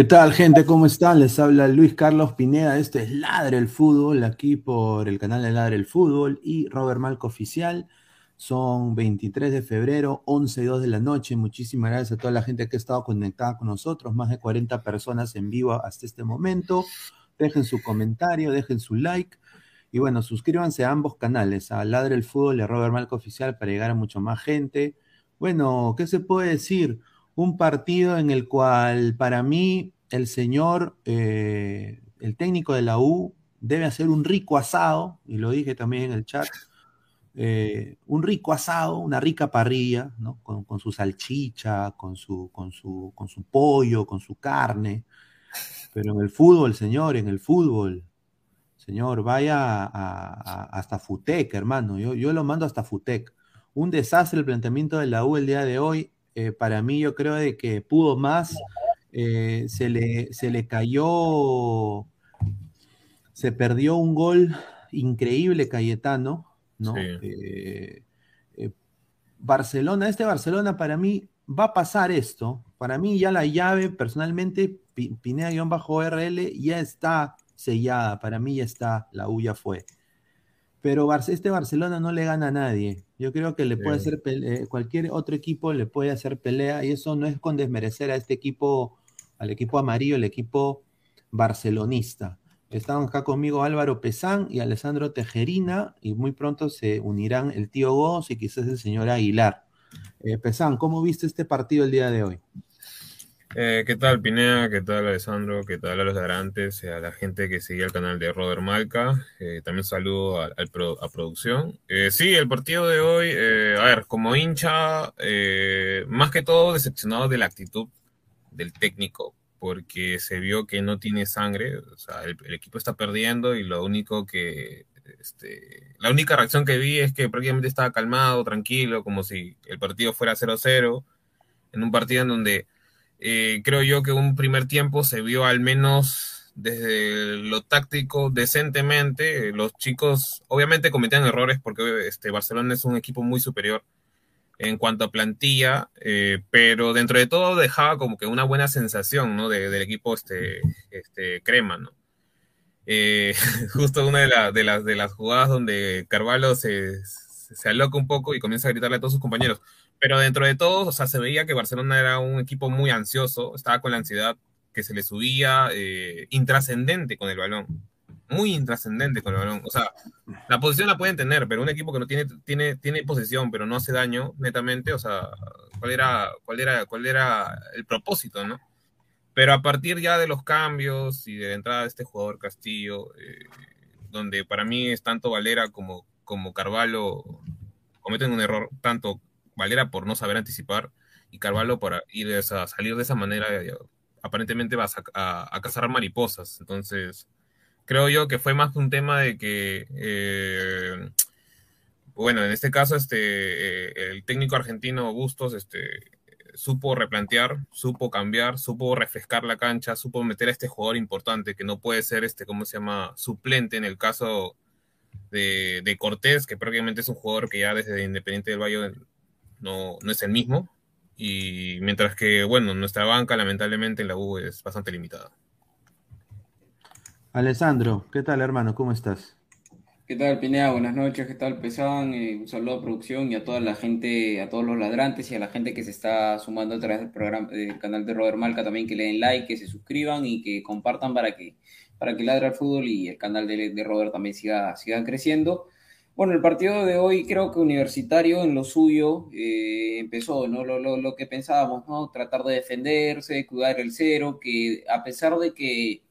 ¿Qué tal, gente? ¿Cómo están? Les habla Luis Carlos Pineda. Este es Ladre el Fútbol, aquí por el canal de Ladre el Fútbol y Robert Malco Oficial. Son 23 de febrero, 11 y 2 de la noche. Muchísimas gracias a toda la gente que ha estado conectada con nosotros. Más de 40 personas en vivo hasta este momento. Dejen su comentario, dejen su like. Y bueno, suscríbanse a ambos canales, a Ladre el Fútbol y a Robert Malco Oficial para llegar a mucho más gente. Bueno, ¿qué se puede decir? Un partido en el cual para mí el señor, eh, el técnico de la U, debe hacer un rico asado, y lo dije también en el chat, eh, un rico asado, una rica parrilla, ¿no? con, su salchicha, con su, con, su, con su pollo, con su carne. Pero en el fútbol, señor, en el fútbol, señor, vaya hasta Futec, hermano. Yo, yo lo mando hasta Futec. Un desastre el planteamiento de la U el día de hoy. Eh, para mí yo creo de que pudo más, eh, se, le, se le cayó, se perdió un gol increíble Cayetano, ¿no? Eh, Barcelona, este Barcelona para mí va a pasar esto, para mí ya la llave personalmente, Pineda-RL ya está sellada, para mí ya está, la U ya fue. Pero este Barcelona no le gana a nadie. Yo creo que le puede hacer eh, cualquier otro equipo le puede hacer pelea y eso no es con desmerecer a este equipo, al equipo amarillo, el equipo barcelonista. Están acá conmigo Álvaro Pesán y Alessandro Tejerina, y muy pronto se unirán el tío Goz y quizás el señor Aguilar. Eh, Pesán, ¿cómo viste este partido el día de hoy? Eh, ¿Qué tal, Pinea? ¿Qué tal, Alessandro? ¿Qué tal a los arantes? A la gente que sigue el canal de Robert Malca. Eh, también saludo a, a producción. Eh, sí, el partido de hoy, a ver, como hincha, más que todo decepcionado de la actitud del técnico, porque se vio que no tiene sangre. O sea, el, el equipo está perdiendo y lo único que. Este, la única reacción que vi es que prácticamente estaba calmado, tranquilo, como si el partido fuera 0-0, en un partido en donde eh, creo yo que un primer tiempo se vio al menos desde lo táctico decentemente. Los chicos obviamente cometían errores porque este, Barcelona es un equipo muy superior en cuanto a plantilla, eh, pero dentro de todo dejaba como que una buena sensación ¿no? del equipo este, este, crema. ¿no? Eh, justo una de, de, las, de las jugadas donde Carvalho se, se aloca un poco y comienza a gritarle a todos sus compañeros pero dentro de todo, o sea, se veía que Barcelona era un equipo muy ansioso, estaba con la ansiedad que se le subía, eh, intrascendente con el balón, muy intrascendente con el balón. O sea, la posición la pueden tener, pero un equipo que no tiene, tiene, tiene posesión, pero no hace daño netamente, o sea, ¿cuál era, cuál era, cuál era el propósito, no? Pero a partir ya de los cambios y de la entrada de este jugador Castillo, eh, donde para mí es tanto Valera como, como Carvalho cometen un error, tanto Valera por no saber anticipar y Carvalho por ir a salir de esa manera, eh, aparentemente vas a, cazar mariposas. Entonces, creo yo que fue más un tema de que, eh, bueno, en este caso, este, eh, el técnico argentino Bustos, este, supo replantear, supo cambiar, supo refrescar la cancha, supo meter a este jugador importante que no puede ser, este, ¿cómo se llama?, suplente en el caso de, de Cortés, que prácticamente es un jugador que ya desde Independiente del Valle no, no es el mismo. Y mientras que, bueno, nuestra banca lamentablemente en la U es bastante limitada. Alessandro, ¿qué tal hermano? ¿Cómo estás? ¿Qué tal, Pinea? Buenas noches, ¿qué tal, Pesan? Eh, un saludo a producción y a toda la gente, a todos los ladrantes y a la gente que se está sumando a través del programa del canal de Robert Malca también que le den like, que se suscriban y que compartan para que, para que Ladra el Fútbol y el canal de, de Robert también siga, sigan creciendo. Bueno, el partido de hoy creo que Universitario en lo suyo eh, empezó, ¿no? Lo, lo, lo, que pensábamos, ¿no? Tratar de defenderse, cuidar el cero, que a pesar de que,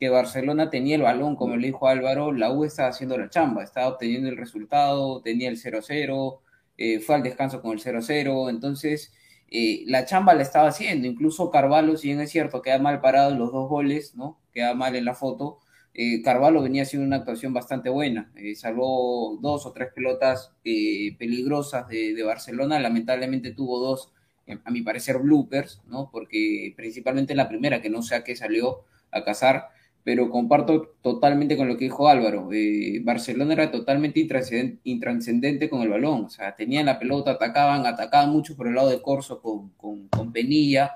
que, Barcelona tenía el balón, como le dijo Álvaro, la U estaba haciendo la chamba, estaba obteniendo el resultado, tenía el 0-0, eh, fue al descanso con el 0-0, entonces eh, la chamba la estaba haciendo, incluso Carvalho, si bien es cierto, queda mal parado en los dos goles, ¿no? Queda mal en la foto eh, Carvalho venía haciendo una actuación bastante buena, eh, salvó dos o tres pelotas eh, peligrosas de, Barcelona, lamentablemente tuvo dos, eh, a mi parecer, bloopers, ¿no? porque principalmente la primera, que no sé a qué salió a cazar, pero comparto totalmente con lo que dijo Álvaro, Barcelona era totalmente intranscendente con el balón, o sea, tenían la pelota, atacaban, atacaban mucho por el lado de Corso con, con, con Penilla,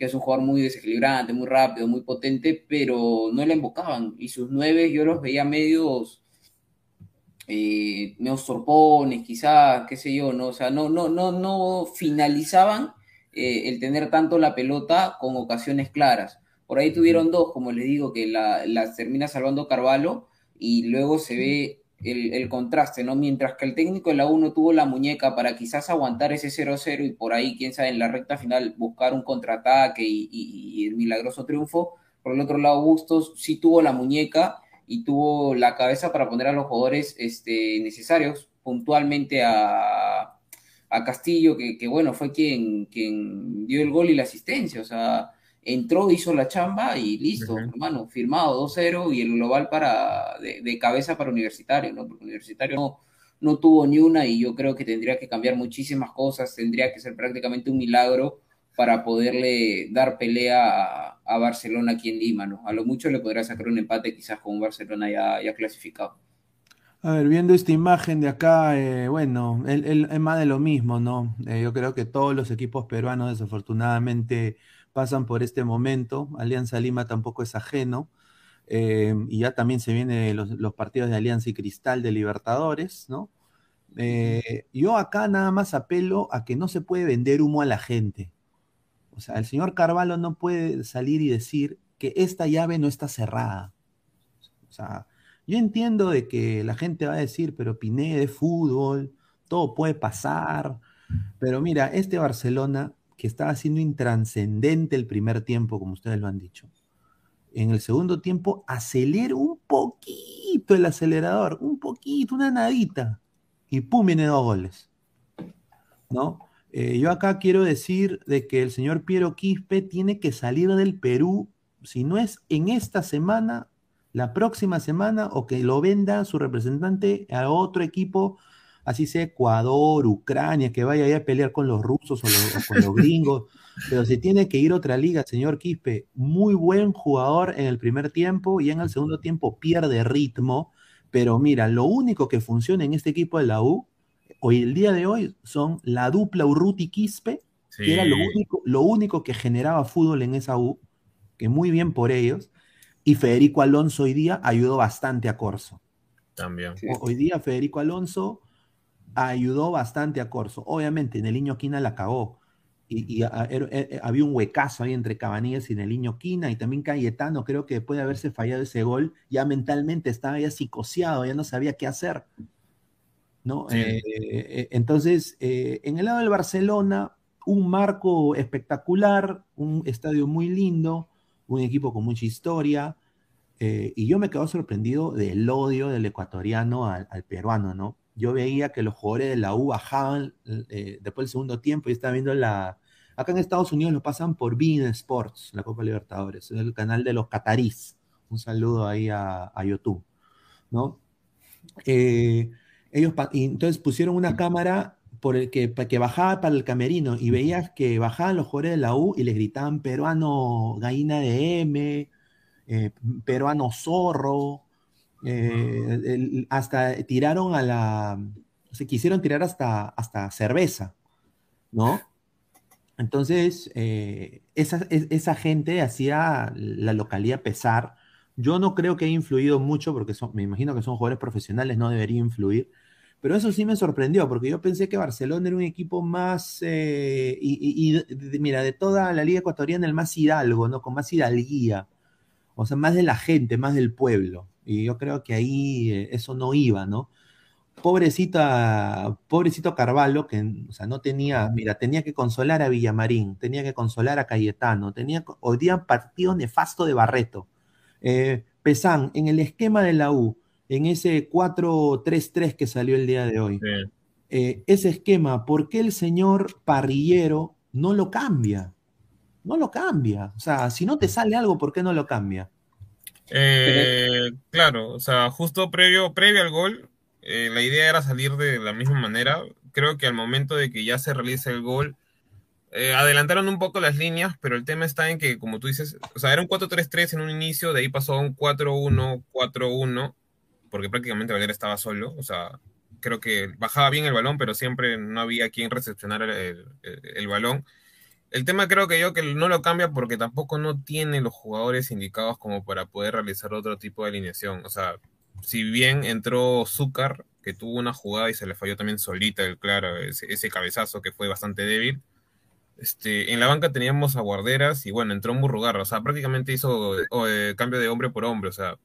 que es un jugador muy desequilibrante, muy rápido, muy potente, pero no le invocaban. Y sus nueve yo los veía medios, eh, medios sorpones, quizás, qué sé yo, ¿no? O sea, no, no, no, no finalizaban eh, el tener tanto la pelota con ocasiones claras. Por ahí tuvieron dos, como les digo, que la, la termina salvando Carvalho y luego se ve el, contraste, ¿no? Mientras que el técnico de la 1 tuvo la muñeca para quizás aguantar ese 0-0 y por ahí, quién sabe, en la recta final buscar un contraataque y, el milagroso triunfo. Por el otro lado, Bustos sí tuvo la muñeca y tuvo la cabeza para poner a los jugadores este, necesarios puntualmente a, a Castillo, que, que, bueno, fue quien, quien dio el gol y la asistencia. O sea, entró, hizo la chamba y listo, hermano, firmado 2-0 y el global para de, cabeza para Universitario, ¿no? Porque Universitario no, no tuvo ni una y yo creo que tendría que cambiar muchísimas cosas, tendría que ser prácticamente un milagro para poderle dar pelea a, Barcelona aquí en Lima, ¿no? A lo mucho le podría sacar un empate quizás con Barcelona ya, ya clasificado. A ver, viendo esta imagen de acá, eh, bueno, es más de lo mismo, ¿no? Eh, yo creo que todos los equipos peruanos desafortunadamente pasan por este momento. Alianza Lima tampoco es ajeno. Eh, y ya también se vienen los, partidos de Alianza y Cristal de Libertadores, ¿no? Eh, yo acá nada más apelo a que no se puede vender humo a la gente. O sea, el señor Carvalho no puede salir y decir que esta llave no está cerrada. O sea, yo entiendo de que la gente va a decir, pero Piné de fútbol, todo puede pasar. Pero mira, este Barcelona, que estaba siendo intranscendente el primer tiempo, como ustedes lo han dicho, en el segundo tiempo acelera un poquito el acelerador, un poquito, una nadita, y pum, viene dos goles. ¿No? Eh, yo acá quiero decir de que el señor Piero Quispe tiene que salir del Perú, si no es en esta semana, la próxima semana, o que lo venda su representante a otro equipo, así sea Ecuador, Ucrania, que vaya a pelear con los rusos o, con los gringos, pero se tiene que ir a otra liga, señor Quispe. Muy buen jugador en el primer tiempo y en el segundo tiempo pierde ritmo, pero mira, lo único que funciona en este equipo de la U hoy el día de hoy son la dupla Urruti Quispe, que era lo único, lo único que generaba fútbol en esa U, que muy bien por ellos, y Federico Alonso hoy día ayudó bastante a Corso. También. Hoy día Federico Alonso ayudó bastante a Corso. Obviamente, en el Niño Quina la cagó. Y, er, er, había un huecazo ahí entre Cabanillas y el Niño Quina, y también Cayetano, creo que después de haberse fallado ese gol, ya mentalmente estaba ya psicoseado, ya no sabía qué hacer. ¿no? Eh, eh, entonces, eh, en el lado del Barcelona, un marco espectacular, un estadio muy lindo, un equipo con mucha historia, y yo me quedo sorprendido del odio del ecuatoriano al, peruano, ¿no? Yo veía que los jugadores de la U bajaban después del segundo tiempo y estaba viendo la... Acá en Estados Unidos lo pasan por Bean Sports, la Copa Libertadores, el canal de los catarís. Un saludo ahí a, YouTube, ¿no? Eh, ellos entonces pusieron una cámara por el que, que bajaba para el camerino y veías que bajaban los jugadores de la U y les gritaban peruano gallina de M, eh, peruano zorro, eh, hasta tiraron a la, se quisieron tirar hasta, hasta cerveza, ¿no? Entonces, eh, esa, esa, gente hacía la localidad pesar. Yo no creo que haya influido mucho, porque son, me imagino que son jugadores profesionales, no debería influir, pero eso sí me sorprendió, porque yo pensé que Barcelona era un equipo más, eh, y, mira, de toda la liga ecuatoriana, el más hidalgo, ¿no? Con más hidalguía. O sea, más de la gente, más del pueblo. Y yo creo que ahí eh, eso no iba, ¿no? Pobrecita, pobrecito Carvalho, que o sea, no tenía, mira, tenía que consolar a Villamarín, tenía que consolar a Cayetano, tenía, hoy día partido nefasto de Barreto. Eh, Pesán, en el esquema de la U, en ese 4-3-3 que salió el día de hoy. Eh, ese esquema, ¿por qué el señor parrillero no lo cambia? No lo cambia. O sea, si no te sale algo, ¿por qué no lo cambia? Eh, claro, o sea, justo previo, previo al gol, eh, la idea era salir de la misma manera. Creo que al momento de que ya se realiza el gol, adelantaron un poco las líneas, pero el tema está en que, como tú dices, o sea, era un 4-3-3 en un inicio, de ahí pasó a un 4-1-4-1, porque prácticamente Valera estaba solo, o sea, creo que bajaba bien el balón, pero siempre no había quien recepcionar el, balón. El tema creo que yo que no lo cambia porque tampoco no tiene los jugadores indicados como para poder realizar otro tipo de alineación. O sea, si bien entró Zúcar, que tuvo una jugada y se le falló también solita, el claro, ese, cabezazo que fue bastante débil. Este, en la banca teníamos a Guarderas y bueno, entró Murrugarra, o sea, prácticamente hizo eh, cambio de hombre por hombre, o sea,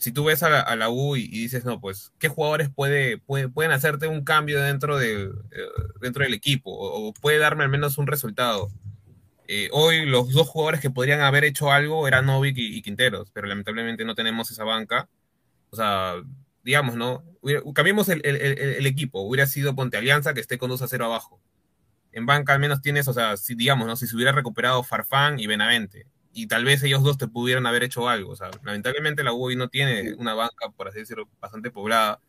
si tú ves a la, U y, dices, no, pues, ¿qué jugadores puede, pueden hacerte un cambio dentro del, eh, dentro del equipo? O, puede darme al menos un resultado. Eh, hoy los dos jugadores que podrían haber hecho algo eran Novik y, Quinteros, pero lamentablemente no tenemos esa banca. O sea, digamos, ¿no? cambiemos el, el, equipo. Hubiera sido Ponte Alianza que esté con 2 a 0 abajo. En banca al menos tienes, o sea, si, digamos, ¿no? Si se hubiera recuperado Farfán y Benavente y tal vez ellos dos te pudieran haber hecho algo. O sea, lamentablemente la UI no tiene una banca, por así decirlo, bastante poblada.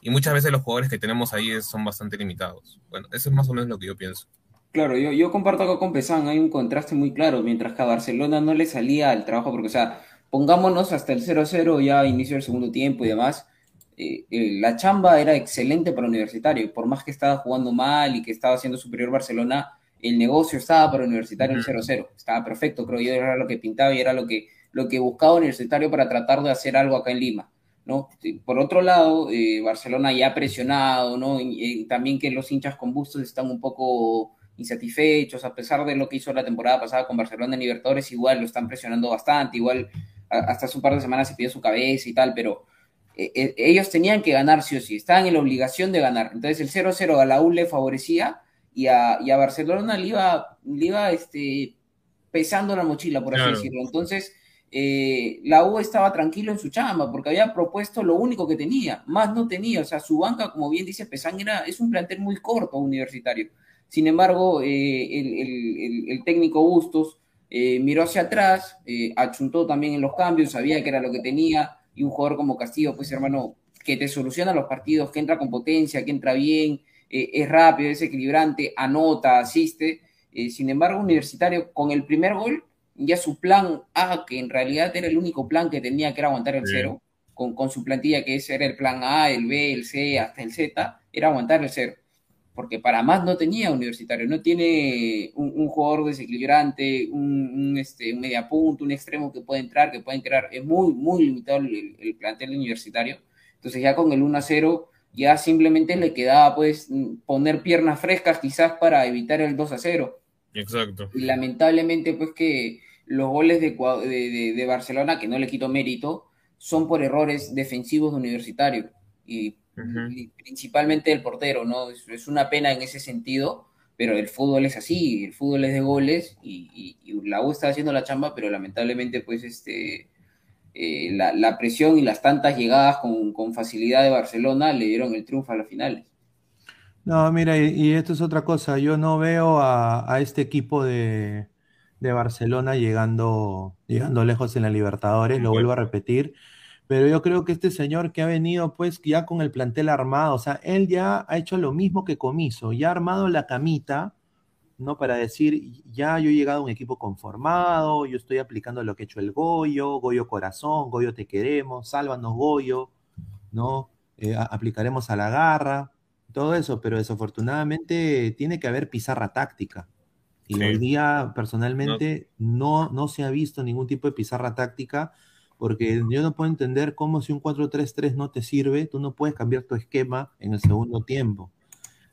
Y muchas veces los jugadores que tenemos ahí son bastante limitados. Bueno, eso es más o menos lo que yo pienso. Claro, yo, yo comparto acá con Pesán, hay un contraste muy claro, mientras que a Barcelona no le salía el trabajo, porque, o sea, pongámonos hasta el 0-0, ya inicio del segundo tiempo y demás, eh, eh, la chamba era excelente para Universitario, por más que estaba jugando mal y que estaba siendo superior Barcelona, el negocio estaba para Universitario en 0-0, estaba perfecto, creo yo, era lo que pintaba y era lo que, lo que buscaba Universitario para tratar de hacer algo acá en Lima. ¿no? Por otro lado, eh, Barcelona ya ha presionado, ¿no? Y, también que los hinchas con Bustos están un poco insatisfechos, a pesar de lo que hizo la temporada pasada con Barcelona en Libertadores, igual lo están presionando bastante, igual hasta hace un par de semanas se pidió su cabeza y tal, pero eh, eh, ellos tenían que ganar sí o sí, estaban en la obligación de ganar. Entonces el 0-0 a la U le favorecía y a, y a Barcelona le iba, le iba este, pesando la mochila, por así decirlo. Entonces eh, la U estaba tranquilo en su chamba porque había propuesto lo único que tenía, más no tenía. O sea, su banca, como bien dice Pesán, era, es un plantel muy corto universitario. Sin embargo, el, técnico Bustos miró hacia atrás, achuntó también en los cambios, sabía que era lo que tenía y un jugador como Castillo, pues hermano, que te soluciona los partidos, que entra con potencia, que entra bien, eh, es rápido, es equilibrante, anota, asiste. Eh, sin embargo, Universitario con el primer gol, ya su plan A, que en realidad era el único plan que tenía, que era aguantar el cero, con, con, su plantilla, que ese era el plan A, el B, el C, hasta el Z, era aguantar el cero. Porque para más no tenía Universitario, no tiene un, jugador desequilibrante, un, un, este, un mediapunto, un extremo que puede entrar, que puede crear, es muy, muy limitado el, plantel universitario, entonces ya con el 1 a 0 ya simplemente le quedaba pues poner piernas frescas quizás para evitar el 2 a 0. Exacto. Y lamentablemente pues que los goles de, de, de Barcelona, que no le quito mérito, son por errores defensivos de Universitario. Y principalmente el portero, ¿no? Es, una pena en ese sentido, pero el fútbol es así, el fútbol es de goles y, la U está haciendo la chamba, pero lamentablemente pues este... Eh, la, presión y las tantas llegadas con, facilidad de Barcelona le dieron el triunfo a las finales. No, mira, y, esto es otra cosa. Yo no veo a, este equipo de, Barcelona llegando, llegando lejos en la Libertadores, lo vuelvo a repetir pero yo creo que este señor que ha venido pues ya con el plantel armado, o sea, él ya ha hecho lo mismo que Comiso, ya ha armado la camita, ¿no? Para decir, ya yo he llegado a un equipo conformado, yo estoy aplicando lo que ha hecho el Goyo, Goyo Corazón, Goyo Te Queremos, Sálvanos Goyo, ¿no? Eh, aplicaremos a la garra, todo eso, pero desafortunadamente tiene que haber pizarra táctica. Y hoy día, personalmente, no, no se ha visto ningún tipo de pizarra táctica porque yo no puedo entender cómo si un 4-3-3 no te sirve, tú no puedes cambiar tu esquema en el segundo tiempo.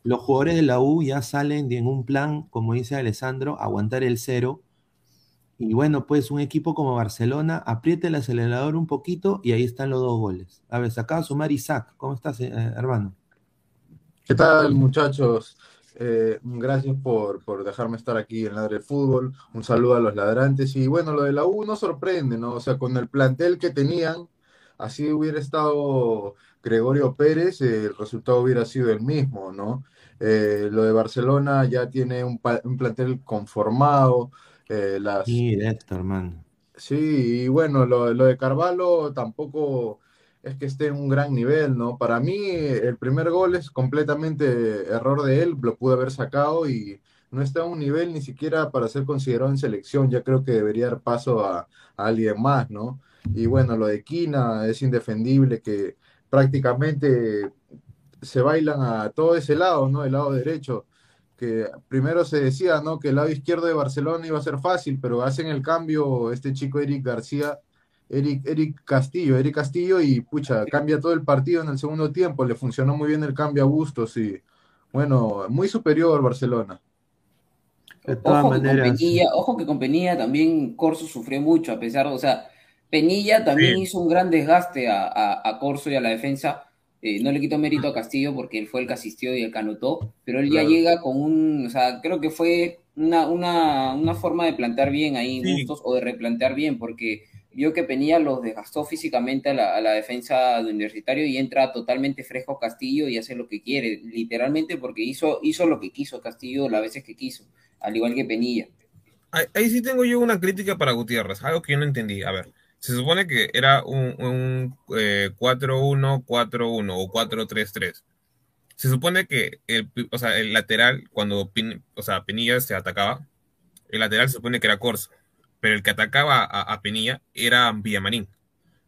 Los jugadores de la U ya salen en un plan, como dice Alessandro, aguantar el cero. Y bueno, pues un equipo como Barcelona aprieta el acelerador un poquito y ahí están los dos goles. A ver, se acaba de sumar Isaac. ¿Cómo estás, eh, hermano? ¿Qué tal, muchachos? Eh, gracias por, por, dejarme estar aquí en Ladre Fútbol. Un saludo a los ladrantes. Y bueno, lo de la U no sorprende, ¿no? O sea, con el plantel que tenían, así hubiera estado Gregorio Pérez, el resultado hubiera sido el mismo, ¿no? Eh, lo de Barcelona ya tiene un, plantel conformado. Eh, las... Sí, hermano. Sí, y bueno, lo, lo de Carvalho tampoco es que esté en un gran nivel, ¿no? Para mí el primer gol es completamente error de él, lo pudo haber sacado y no está a un nivel ni siquiera para ser considerado en selección, ya creo que debería dar paso a, alguien más, ¿no? Y bueno, lo de Quina es indefendible que prácticamente se bailan a todo ese lado, ¿no? El lado derecho, que primero se decía, ¿no? Que el lado izquierdo de Barcelona iba a ser fácil, pero hacen el cambio este chico Eric García Eric, Eric Castillo, Eric Castillo y pucha, cambia todo el partido en el segundo tiempo, le funcionó muy bien el cambio a Bustos y bueno, muy superior Barcelona. De todas ojo, maneras. Que ojo que con Penilla también Corso sufrió mucho, a pesar, o sea, Penilla también hizo un gran desgaste a, a, Corso y a la defensa. Eh, no le quito mérito a Castillo porque él fue el que asistió y el que anotó, pero él ya llega con un, o sea, creo que fue una, una, una forma de plantear bien ahí Bustos o de replantear bien, porque vio que Penilla los desgastó físicamente a la, defensa de Universitario y entra totalmente fresco Castillo y hace lo que quiere, literalmente porque hizo, hizo lo que quiso Castillo las veces que quiso, al igual que Penilla. Ahí, sí tengo yo una crítica para Gutiérrez, algo que yo no entendí. A ver, se supone que era un, un 4-1, 4-1 o 4-3-3. Se supone que el, o sea, el lateral, cuando o sea, Penilla se atacaba, el lateral se supone que era Corso pero el que atacaba a, Penilla era Villamarín.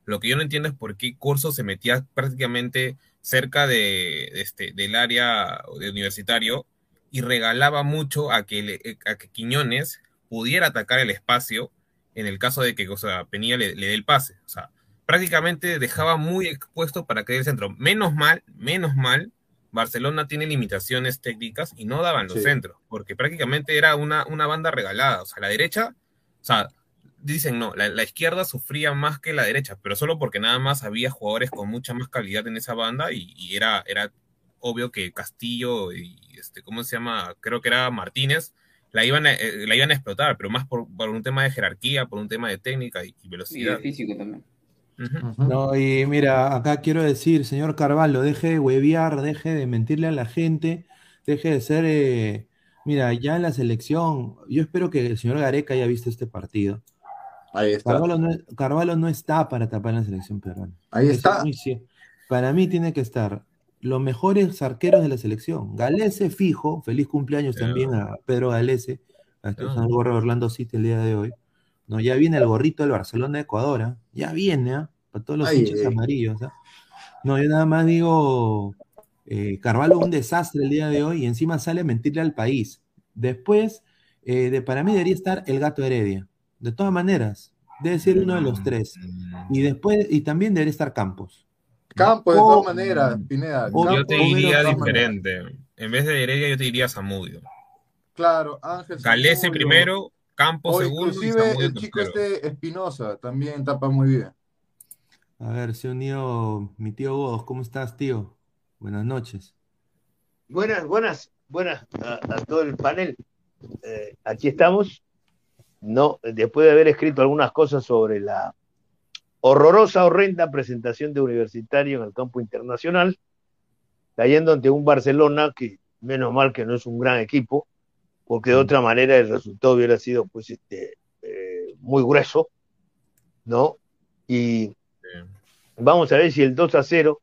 Lo que yo no entiendo es por qué Corso se metía prácticamente cerca de, este, del área de universitario y regalaba mucho a que, a que Quiñones pudiera atacar el espacio en el caso de que o sea, Penilla le, dé el pase. O sea, prácticamente dejaba muy expuesto para que el centro. Menos mal, menos mal, Barcelona tiene limitaciones técnicas y no daban los centros, porque prácticamente era una, una banda regalada. O sea, la derecha o sea, dicen, no, la, la, izquierda sufría más que la derecha, pero solo porque nada más había jugadores con mucha más calidad en esa banda y, y era, era obvio que Castillo y, este, ¿cómo se llama? Creo que era Martínez, la iban a, eh, la iban a explotar, pero más por, por, un tema de jerarquía, por un tema de técnica y, y velocidad. Y de físico también. Uh -huh. No, y mira, acá quiero decir, señor Carvalho, deje de huevear, deje de mentirle a la gente, deje de ser, eh, mira, ya en la selección, yo espero que el señor Gareca haya visto este partido. Ahí está. Carvalho no, Carvalho no está para tapar en la selección peruana. Ahí está. Muy, para mí tiene que estar los mejores arqueros de la selección. Galese fijo, feliz cumpleaños también a Pedro Galese, a yeah. el gorro de Orlando City el día de hoy. No, ya viene el gorrito del Barcelona de Ecuador, ¿eh? ya viene, ¿eh? para todos los hinchas amarillos. ¿eh? No, yo nada más digo, eh, Carvalho un desastre el día de hoy y encima sale a mentirle al país. Después, eh, de, para mí debería estar el gato Heredia. De todas maneras, debe ser uno de los tres. Y después, y también debería estar Campos. Campos, de todas maneras, Pineda. Yo te diría diferente. Maneras. En vez de Heredia, yo te diría Zamudio. Claro, Ángel. Calese primero, Campos o segundo. Inclusive el chico este Espinosa también tapa muy bien. A ver, se unió mi tío Godos. ¿Cómo estás, tío? Buenas noches. Buenas, buenas, buenas a, a todo el panel. Eh, aquí estamos. No, después de haber escrito algunas cosas sobre la horrorosa, horrenda presentación de Universitario en el campo internacional, cayendo ante un Barcelona que, menos mal que no es un gran equipo, porque de otra manera el resultado hubiera sido pues este, eh, muy grueso, ¿no? Y vamos a ver si el 2 a 0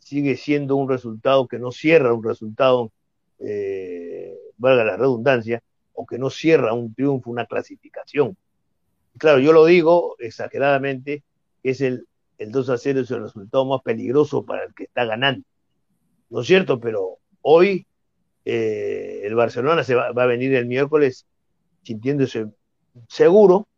sigue siendo un resultado que no cierra un resultado, eh, valga la redundancia, o que no cierra un triunfo, una clasificación. Claro, yo lo digo exageradamente, es el, el 2 a 0 es el resultado más peligroso para el que está ganando. ¿No es cierto? Pero hoy eh, el Barcelona se va, a venir el miércoles sintiéndose seguro,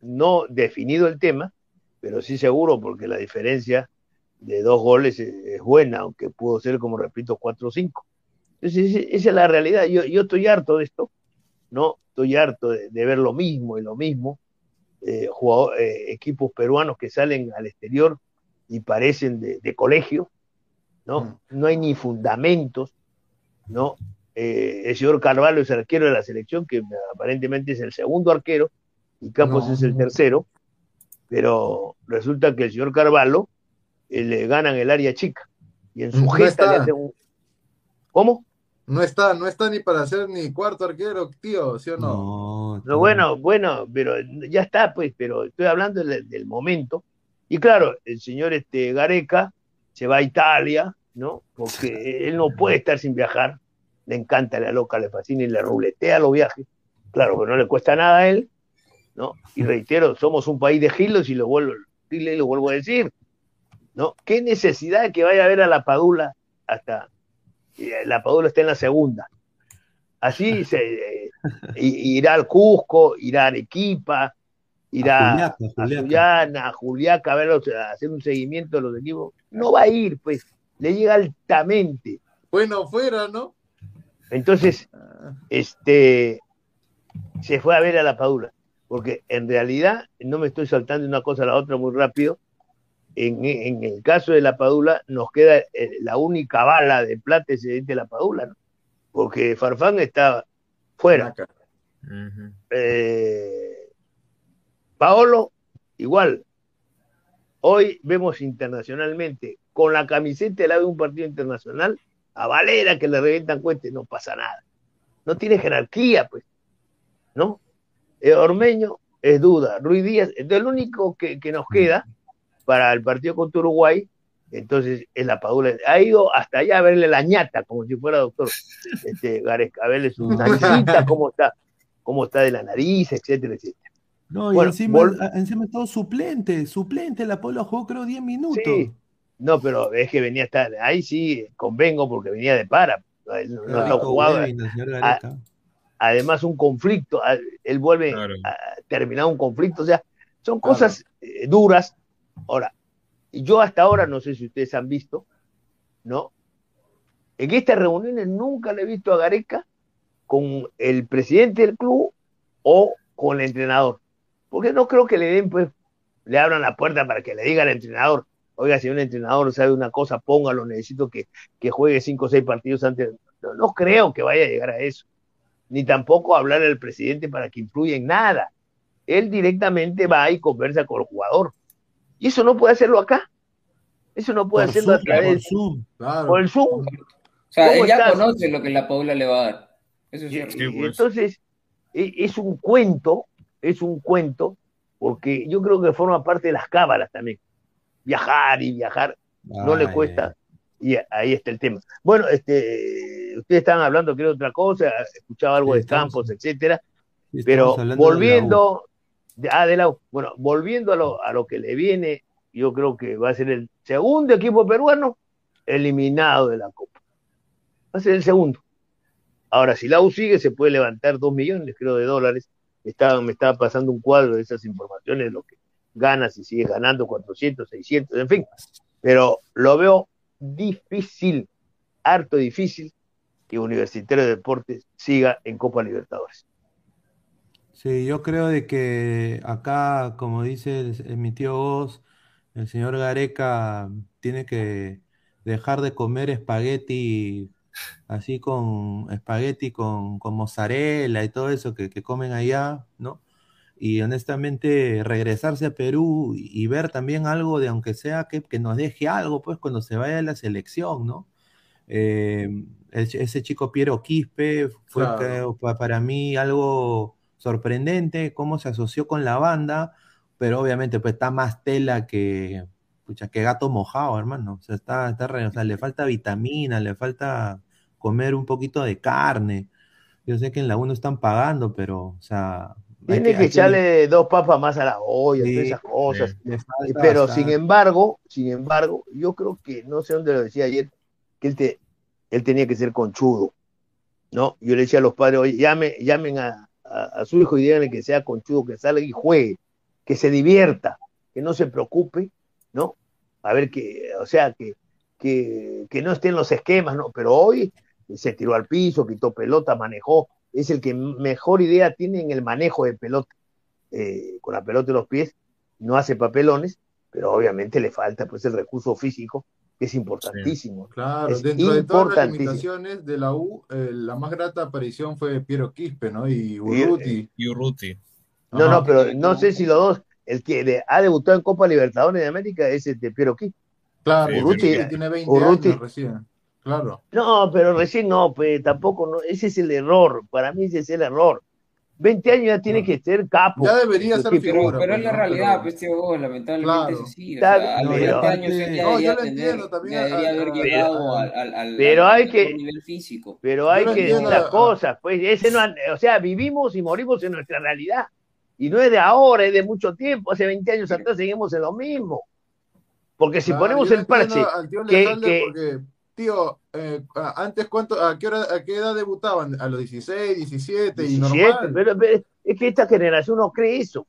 no definido el tema, pero sí seguro porque la diferencia de dos goles es, buena, aunque pudo ser, como repito, 4 o 5. Entonces, esa es la realidad. Yo, yo estoy harto de esto, ¿no? Estoy harto de ver lo mismo y lo mismo. Eh, jugador, eh, equipos peruanos que salen al exterior y parecen de, de colegio, ¿no? No hay ni fundamentos, ¿no? Eh, el señor Carvalho es el arquero de la selección, que aparentemente es el segundo arquero, y Campos no. es el tercero, pero resulta que el señor Carvalho eh, le ganan el área chica, y en su no gesta le hace un... ¿Cómo? No está, no está ni para ser ni cuarto arquero, tío, ¿sí o no? No, no bueno, bueno, pero ya está, pues, pero estoy hablando del, del, momento. Y claro, el señor este, Gareca se va a Italia, ¿no? Porque él no puede estar sin viajar. Le encanta la loca, le fascina y le ruletea los viajes. Claro, que no le cuesta nada a él, ¿no? Y reitero, somos un país de gilos y lo vuelvo, y lo vuelvo a decir, ¿no? ¿Qué necesidad de que vaya a ver a la Padula hasta la Padula está en la segunda. Así se, eh, irá al Cusco, irá a Arequipa, irá a, Juliaca, a Juliaca, a, ver, a hacer un seguimiento de los equipos. No va a ir, pues, le llega altamente. Bueno, fuera, ¿no? Entonces, este, se fue a ver a la Padula, porque en realidad, no me estoy saltando de una cosa a la otra muy rápido, en, en, el caso de la Padula nos queda eh, la única bala de plata excedente de la Padula, ¿no? porque Farfán está fuera. Uh -huh. eh, Paolo, igual. Hoy vemos internacionalmente, con la camiseta de un partido internacional, a Valera que le revientan cuentes, no pasa nada. No tiene jerarquía, pues. ¿No? Eh, Ormeño es duda. Ruiz Díaz, es el único que, que nos queda. Para el partido contra Uruguay, entonces es la Padula. Ha ido hasta allá a verle la ñata, como si fuera doctor este, Garesca, a verle su naricita, cómo está, cómo está de la nariz, etcétera, etcétera. No, bueno, y encima, encima todo suplente, suplente, la Paula jugó creo 10 minutos. Sí. No, pero es que venía a estar, ahí sí convengo porque venía de para, no, no lo jugaba. A, además un conflicto, él vuelve claro. a terminar un conflicto, o sea, son cosas claro. eh, duras Ahora, yo hasta ahora, no sé si ustedes han visto, ¿no? En estas reuniones nunca le he visto a Gareca con el presidente del club o con el entrenador. Porque no creo que le den, pues, le abran la puerta para que le diga al entrenador, oiga, si un entrenador sabe una cosa, póngalo, necesito que, que juegue cinco o seis partidos antes. No, no, creo que vaya a llegar a eso. Ni tampoco hablar al presidente para que influya en nada. Él directamente va y conversa con el jugador. Y eso no puede hacerlo acá. Eso no puede hacerlo a través por Zoom. Claro. por el Zoom. O sea, ¿Cómo él ya estás? conoce lo que la Paula le va a dar. Eso es Y- y pues. Entonces, e- es un cuento, es un cuento, porque yo creo que forma parte de las cábalas también. Viajar y viajar no le cuesta, y ahí está el tema. Bueno, este, ustedes estaban hablando, creo, de otra cosa, escuchaba algo Sí, de estamos- Campos, etcétera, pero volviendo, ah, de la U. bueno, volviendo a lo, a lo que le viene, yo creo que va a ser el segundo equipo peruano eliminado de la Copa. Va a ser el segundo. Ahora, si la U sigue, se puede levantar dos millones, creo, de dólares. Estaba, me estaba pasando un cuadro de esas informaciones, lo que gana, si sigue ganando 400, 600, en fin. Pero lo veo difícil, harto difícil, que Universitario de Deportes siga en Copa Libertadores. Sí, yo creo de que acá, como dice el- el- mi tío Oz, el señor Gareca tiene que dejar de comer espagueti así con espagueti con, con mozzarella y todo eso que, que comen allá, ¿no? Y honestamente regresarse a Perú y, y ver también algo de, aunque sea que, que nos deje algo, pues cuando se vaya a la selección, ¿no? Eh, el- ese chico Piero Quispe fue Claro. creo, pa- para mí algo sorprendente, cómo se asoció con la banda, pero obviamente pues está más tela que, pucha, que gato mojado, hermano. O sea, está, está re- o sea, le falta vitamina, le falta comer un poquito de carne. Yo sé que en la 1 están pagando, pero, o sea, Tiene que echarle dos papas más a la olla, Sí, todas esas cosas. falta Pero sin embargo, sin embargo, yo creo que, no sé dónde lo decía ayer, que él, te- él tenía que ser conchudo, ¿no? Yo le decía a los padres, oye, llame, llamen a, a- su hijo y díganle que sea conchudo, que salga y juegue, que se divierta, que no se preocupe, ¿no? A ver que, o sea, que, que, que no esté en los esquemas, ¿no? Pero hoy se tiró al piso, quitó pelota, manejó, es el que mejor idea tiene en el manejo de pelota, eh, con la pelota en los pies, no hace papelones, pero obviamente le falta pues el recurso físico, es importantísimo. Claro, Es dentro de todas las limitaciones de la U, eh, la más grata aparición fue Piero Quispe, ¿no? Y Urruti. Y Urruti. No, Ajá. no, pero no sé si los dos, el que de- ha debutado en Copa Libertadores de América es el de Piero Quispe. Claro, Sí, Urruti Urruti- tiene 20 Urruti- años recién. Claro. No, pero recién no, pues tampoco, no, ese es el error, para mí ese es el error. 20 años ya tiene No. que ser capo. Ya debería ser Sí, Pero, figura, pero es pues, la realidad, Pero- pues, tío, Hugo, lamentablemente Claro. es así. O Está sea, a bien, los pero 20 años ya No, yo tener- entiendo también, ya debería a- haber a- llegado a- al, al, al, Pero hay que- nivel físico. Pero hay que decir las ah. cosas, pues ese no, o sea, vivimos y morimos en nuestra realidad. Y no es de ahora, es de mucho tiempo. Hace 20 años atrás seguimos en lo mismo. Porque si Claro, ponemos el parche, entiendo al tío que- que- porque, tío, eh, antes cuánto, a qué hora, a qué edad debutaban, a los 16, 17 y 17, normal. pero, pero es que esta generación no cree eso.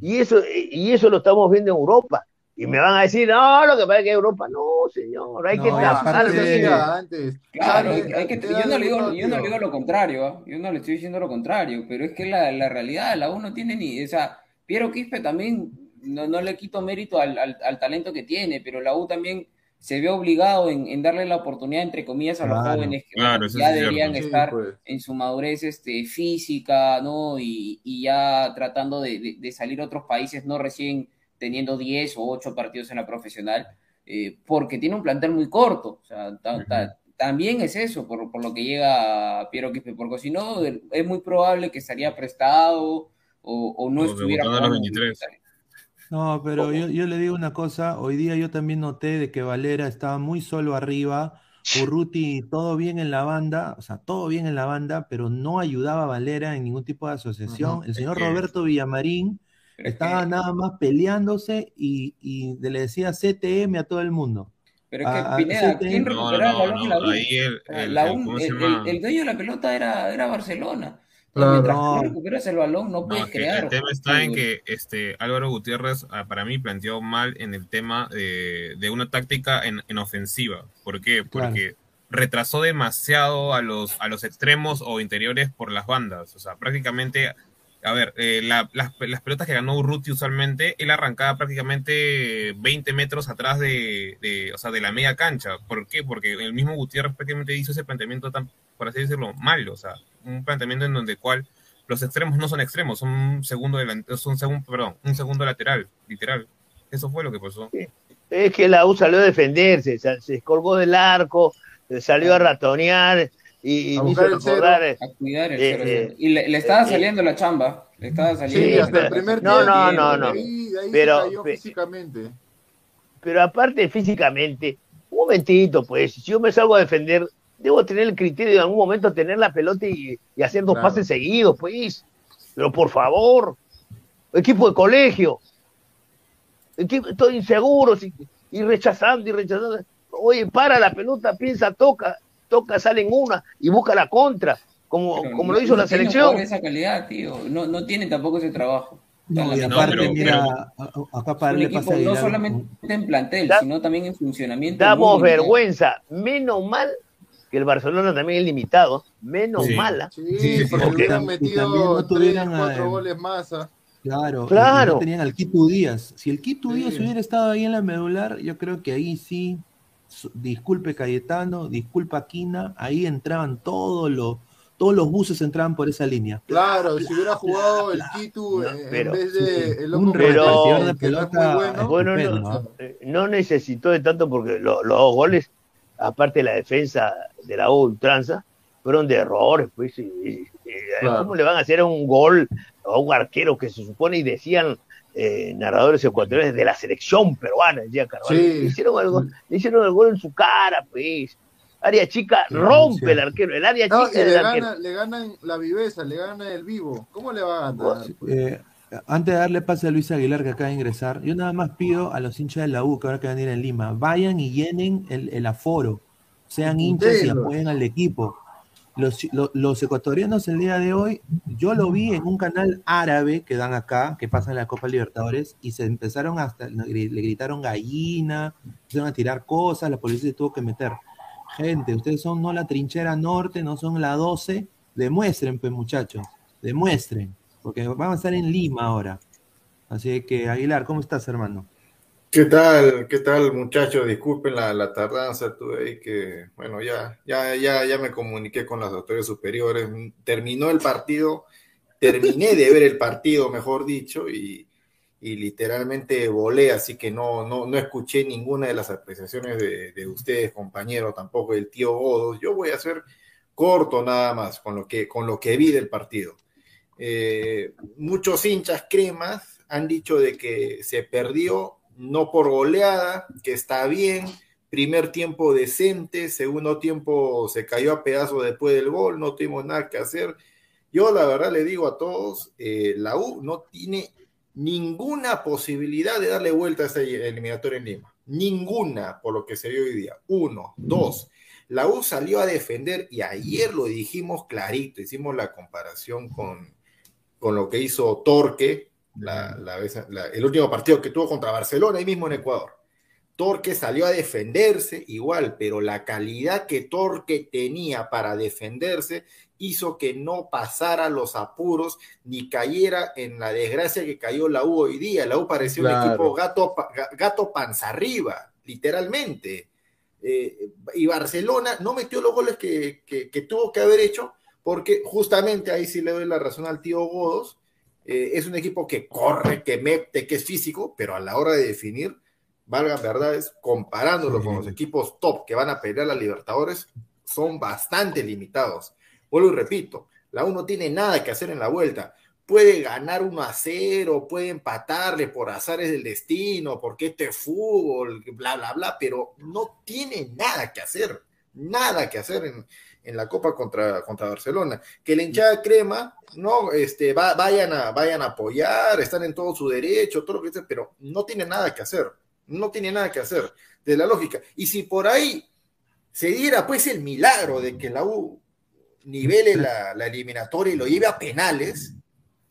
Y eso, y eso lo estamos viendo en Europa. Y me van a decir, no, lo que pasa es que Europa, no, señor, hay No, que trabajar aparte Antes, bien. de- antes. Claro, Sale, hay, hay que, ¿a qué yo, no le digo, debutó, yo no le tío? digo lo contrario, ¿ah? yo no le estoy diciendo lo contrario, pero es que la, la realidad, la U no tiene ni, o sea, Piero Quispe también, no, no le quito mérito al, al, al talento que tiene, pero la U también se ve obligado en, en darle la oportunidad, entre comillas, a los jóvenes que claro, bueno, eso ya es deberían cierto. Sí, estar pues. en su madurez este, física, ¿no? Y, y ya tratando de, de- de salir a otros países, no recién teniendo 10 o 8 partidos en la profesional, eh, porque tiene un plantel muy corto. O sea, ta- ta- también es eso, por, por lo que llega Piero Quispe, porque si no, es muy probable que estaría prestado o, o no O estuviera debutando a los jugando 23. No, pero yo, yo le digo una cosa, hoy día yo también noté de que Valera estaba muy solo arriba, Urruti todo bien en la banda, o sea, todo bien en la banda, pero no ayudaba a Valera en ningún tipo de asociación. El señor Es que- Roberto Villamarín estaba que- nada más peleándose y, y le decía CTM a todo el mundo. Pero es que, Ah, ah, Pineda, ¿quién No, no, recuperaba el balón la U? el, el- el dueño de la pelota era, era Barcelona. Mientras no. no recuperas el balón, no puedes crear. el tema está en que este Álvaro Gutiérrez ah, para mí planteó mal en el tema de, de una táctica en, en ofensiva. ¿Por qué? Claro. Porque retrasó demasiado a los, a los extremos o interiores por las bandas. O sea, prácticamente a ver, eh, las, pelotas que ganó Urruti usualmente, él arrancaba prácticamente 20 metros atrás de, o sea, de la media cancha. ¿Por qué? Porque el mismo Gutiérrez prácticamente hizo ese planteamiento tan, por así decirlo, malo, o sea, un planteamiento en donde cual los extremos no son extremos, son un segundo son segundo, perdón, un segundo lateral, literal. Eso fue lo que pasó. Es que la U salió a defenderse, se, se colgó del arco, salió a ratonear, y, a hizo recordar. A cuidar el eh, eh, y le, estaba eh, saliendo la chamba. Le estaba saliendo. Sí, hasta el primer No, no, no, no. pero, físicamente. Pero aparte, físicamente, un momentito, pues, si yo me salgo a defender, debo tener el criterio de en algún momento tener la pelota y, hacer dos pases seguidos, pues. Pero por favor, equipo de colegio. estoy inseguro y rechazando y rechazando. Oye, para la pelota, piensa, toca toca, sale en una y busca la contra, como, como lo hizo la selección. esa calidad, tío. No, no tiene tampoco ese trabajo. No, y aparte, mira, acá para darle equipo, No solamente en plantel, sino también en funcionamiento. Damos vergüenza. Menos mal que el Barcelona también es limitado. Menos mala. Sí, porque, hubieran metido no tuvieran, cuatro goles más. ¿ah? Claro, claro. No tenían al Quito Díaz. Si el Quito Díaz hubiera estado ahí en la medular, yo creo que ahí sí disculpe Cayetano, disculpa Quina, ahí entraban todos los todos los buses entraban por esa línea. Claro, si hubiera jugado el Quito en vez de el hombre pero, de pelota, bueno, no, no, necesitó de tanto porque los dos goles, aparte de la defensa de la Ultranza, fueron de errores, pues. ¿Cómo le van a hacer un gol a un arquero que se supone y decían eh, narradores ecuatorianos de la selección peruana, decía Carvalho. Le, hicieron el gol, le hicieron el gol en su cara, pues. Área chica, rompe el arquero. El área chica le, gana, le ganan la viveza, le gana el vivo. ¿Cómo le va a ganar? Eh, antes de darle pase a Luis Aguilar que acaba de ingresar, yo nada más pido a los hinchas de la U que ahora que van a ir en Lima, vayan y llenen el, el aforo, sean hinchas y apoyen al equipo. Los, ecuatorianos el día de hoy, yo lo vi en un canal árabe que dan acá, que pasa en la Copa Libertadores, y se empezaron hasta, le gritaron gallina, empezaron a tirar cosas, la policía se tuvo que meter. Gente, ustedes son no la trinchera norte, no son la 12, demuestren, pues muchachos, demuestren, porque van a estar en Lima ahora. Así que, Aguilar, ¿cómo estás, hermano? ¿Qué tal? ¿Qué tal, muchachos? Disculpen la, tardanza, tuve ahí que, bueno, ya, ya, ya, ya me comuniqué con las autoridades superiores. Terminó el partido, terminé de ver el partido, mejor dicho, y, literalmente volé, así que no, no, no escuché ninguna de las apreciaciones de, ustedes, compañeros, tampoco del tío Godos. Yo voy a ser corto nada más con lo que, con lo que vi del partido. Eh, muchos hinchas cremas han dicho de que se perdió no por goleada, que está bien, primer tiempo decente, segundo tiempo se cayó a pedazos después del gol, no tuvimos nada que hacer. Yo la verdad le digo a todos, eh, la U no tiene ninguna posibilidad de darle vuelta a ese eliminatorio en Lima. Ninguna, por lo que se vio hoy día. Uno, dos. La U salió a defender y ayer lo dijimos clarito, hicimos la comparación con, con lo que hizo Torque, el último partido que tuvo contra Barcelona, ahí mismo en Ecuador. Torque salió a defenderse igual, pero la calidad que Torque tenía para defenderse hizo que no pasara los apuros ni cayera en la desgracia que cayó la U hoy día. La U parecía un equipo gato, gato panza arriba, literalmente. Eh, y Barcelona no metió los goles que, que, tuvo que haber hecho, porque justamente ahí sí le doy la razón al tío Godos, eh, es un equipo que corre, que mete, que es físico, pero a la hora de definir, valgan verdades, comparándolo con los equipos top que van a pelear a la Libertadores, son bastante limitados. Vuelvo y repito, la U no tiene nada que hacer en la vuelta. Puede ganar 1 a 0, puede empatarle por azares del destino, porque este fútbol, bla, bla, bla, pero no tiene nada que hacer, nada que hacer en, en la Copa contra, contra Barcelona. Que la hinchada crema, no, este, vayan, a, vayan a apoyar, están en todo su derecho, todo lo que sea, pero no tiene nada que hacer, no tiene nada que hacer de la lógica. Y si por ahí se diera pues el milagro de que la U nivele la, la eliminatoria y lo lleve a penales,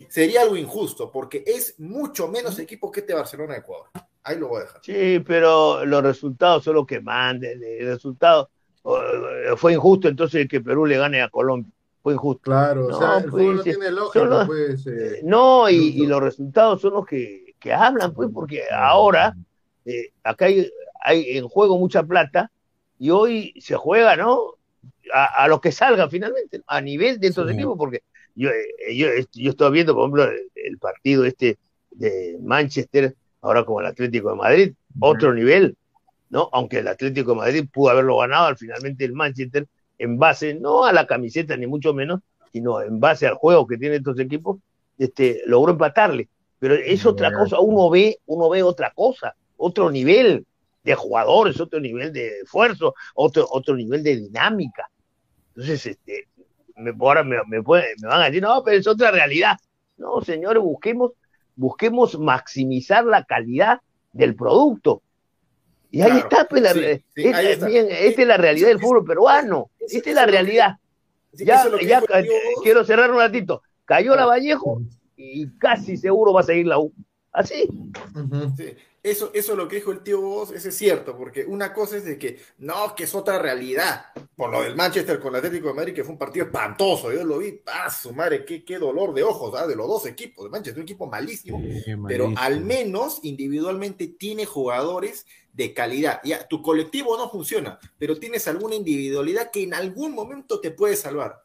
sería algo injusto, porque es mucho menos equipo que este Barcelona de Ecuador. Ahí lo voy a dejar. Sí, pero los resultados son los que manden. El resultado fue injusto entonces que Perú le gane a Colombia. fue injusto. Claro, No, o sea, el pues, fútbol no eh, tiene lógica, solo- pues. eh, No, y, y los resultados son los que, que hablan, pues, porque ahora eh, acá hay, hay en juego mucha plata y hoy se juega, ¿no? A, a lo que salga finalmente, a nivel de estos Sí. equipos, porque yo, eh, yo, yo estaba viendo, por ejemplo, el, el partido este de Manchester, ahora como el Atlético de Madrid, otro nivel, ¿no? Aunque el Atlético de Madrid pudo haberlo ganado, al finalmente el Manchester, en base no a la camiseta ni mucho menos, sino en base al juego que tienen estos equipos, este, logró empatarle. Pero es otra cosa, uno ve, uno ve otra cosa, otro nivel de jugadores, otro nivel de esfuerzo, otro, otro nivel de dinámica. Entonces, este, me, ahora me, me puede- me van a decir, no, pero es otra realidad. No, señores, busquemos, busquemos maximizar la calidad del producto. Y ahí Claro, está, pues, la, sí, esta, ahí está. bien, esta es la realidad del fútbol peruano. Esta es la realidad. Ya, ya, quiero cerrar un ratito. Cayó la Vallejo y casi seguro va a seguir la U. Así. Sí, eso, eso es lo que dijo el tío Vos, eso es cierto, porque una cosa es de que, no, que es otra realidad, por lo del Manchester con el Atlético de Madrid, que fue un partido espantoso, yo lo vi, ah, su madre, qué, qué dolor de ojos, ¿ah? de los dos equipos, de Manchester, un equipo malísimo, pero al menos individualmente tiene jugadores de calidad. Ya, tu colectivo no funciona, pero tienes alguna individualidad que en algún momento te puede salvar.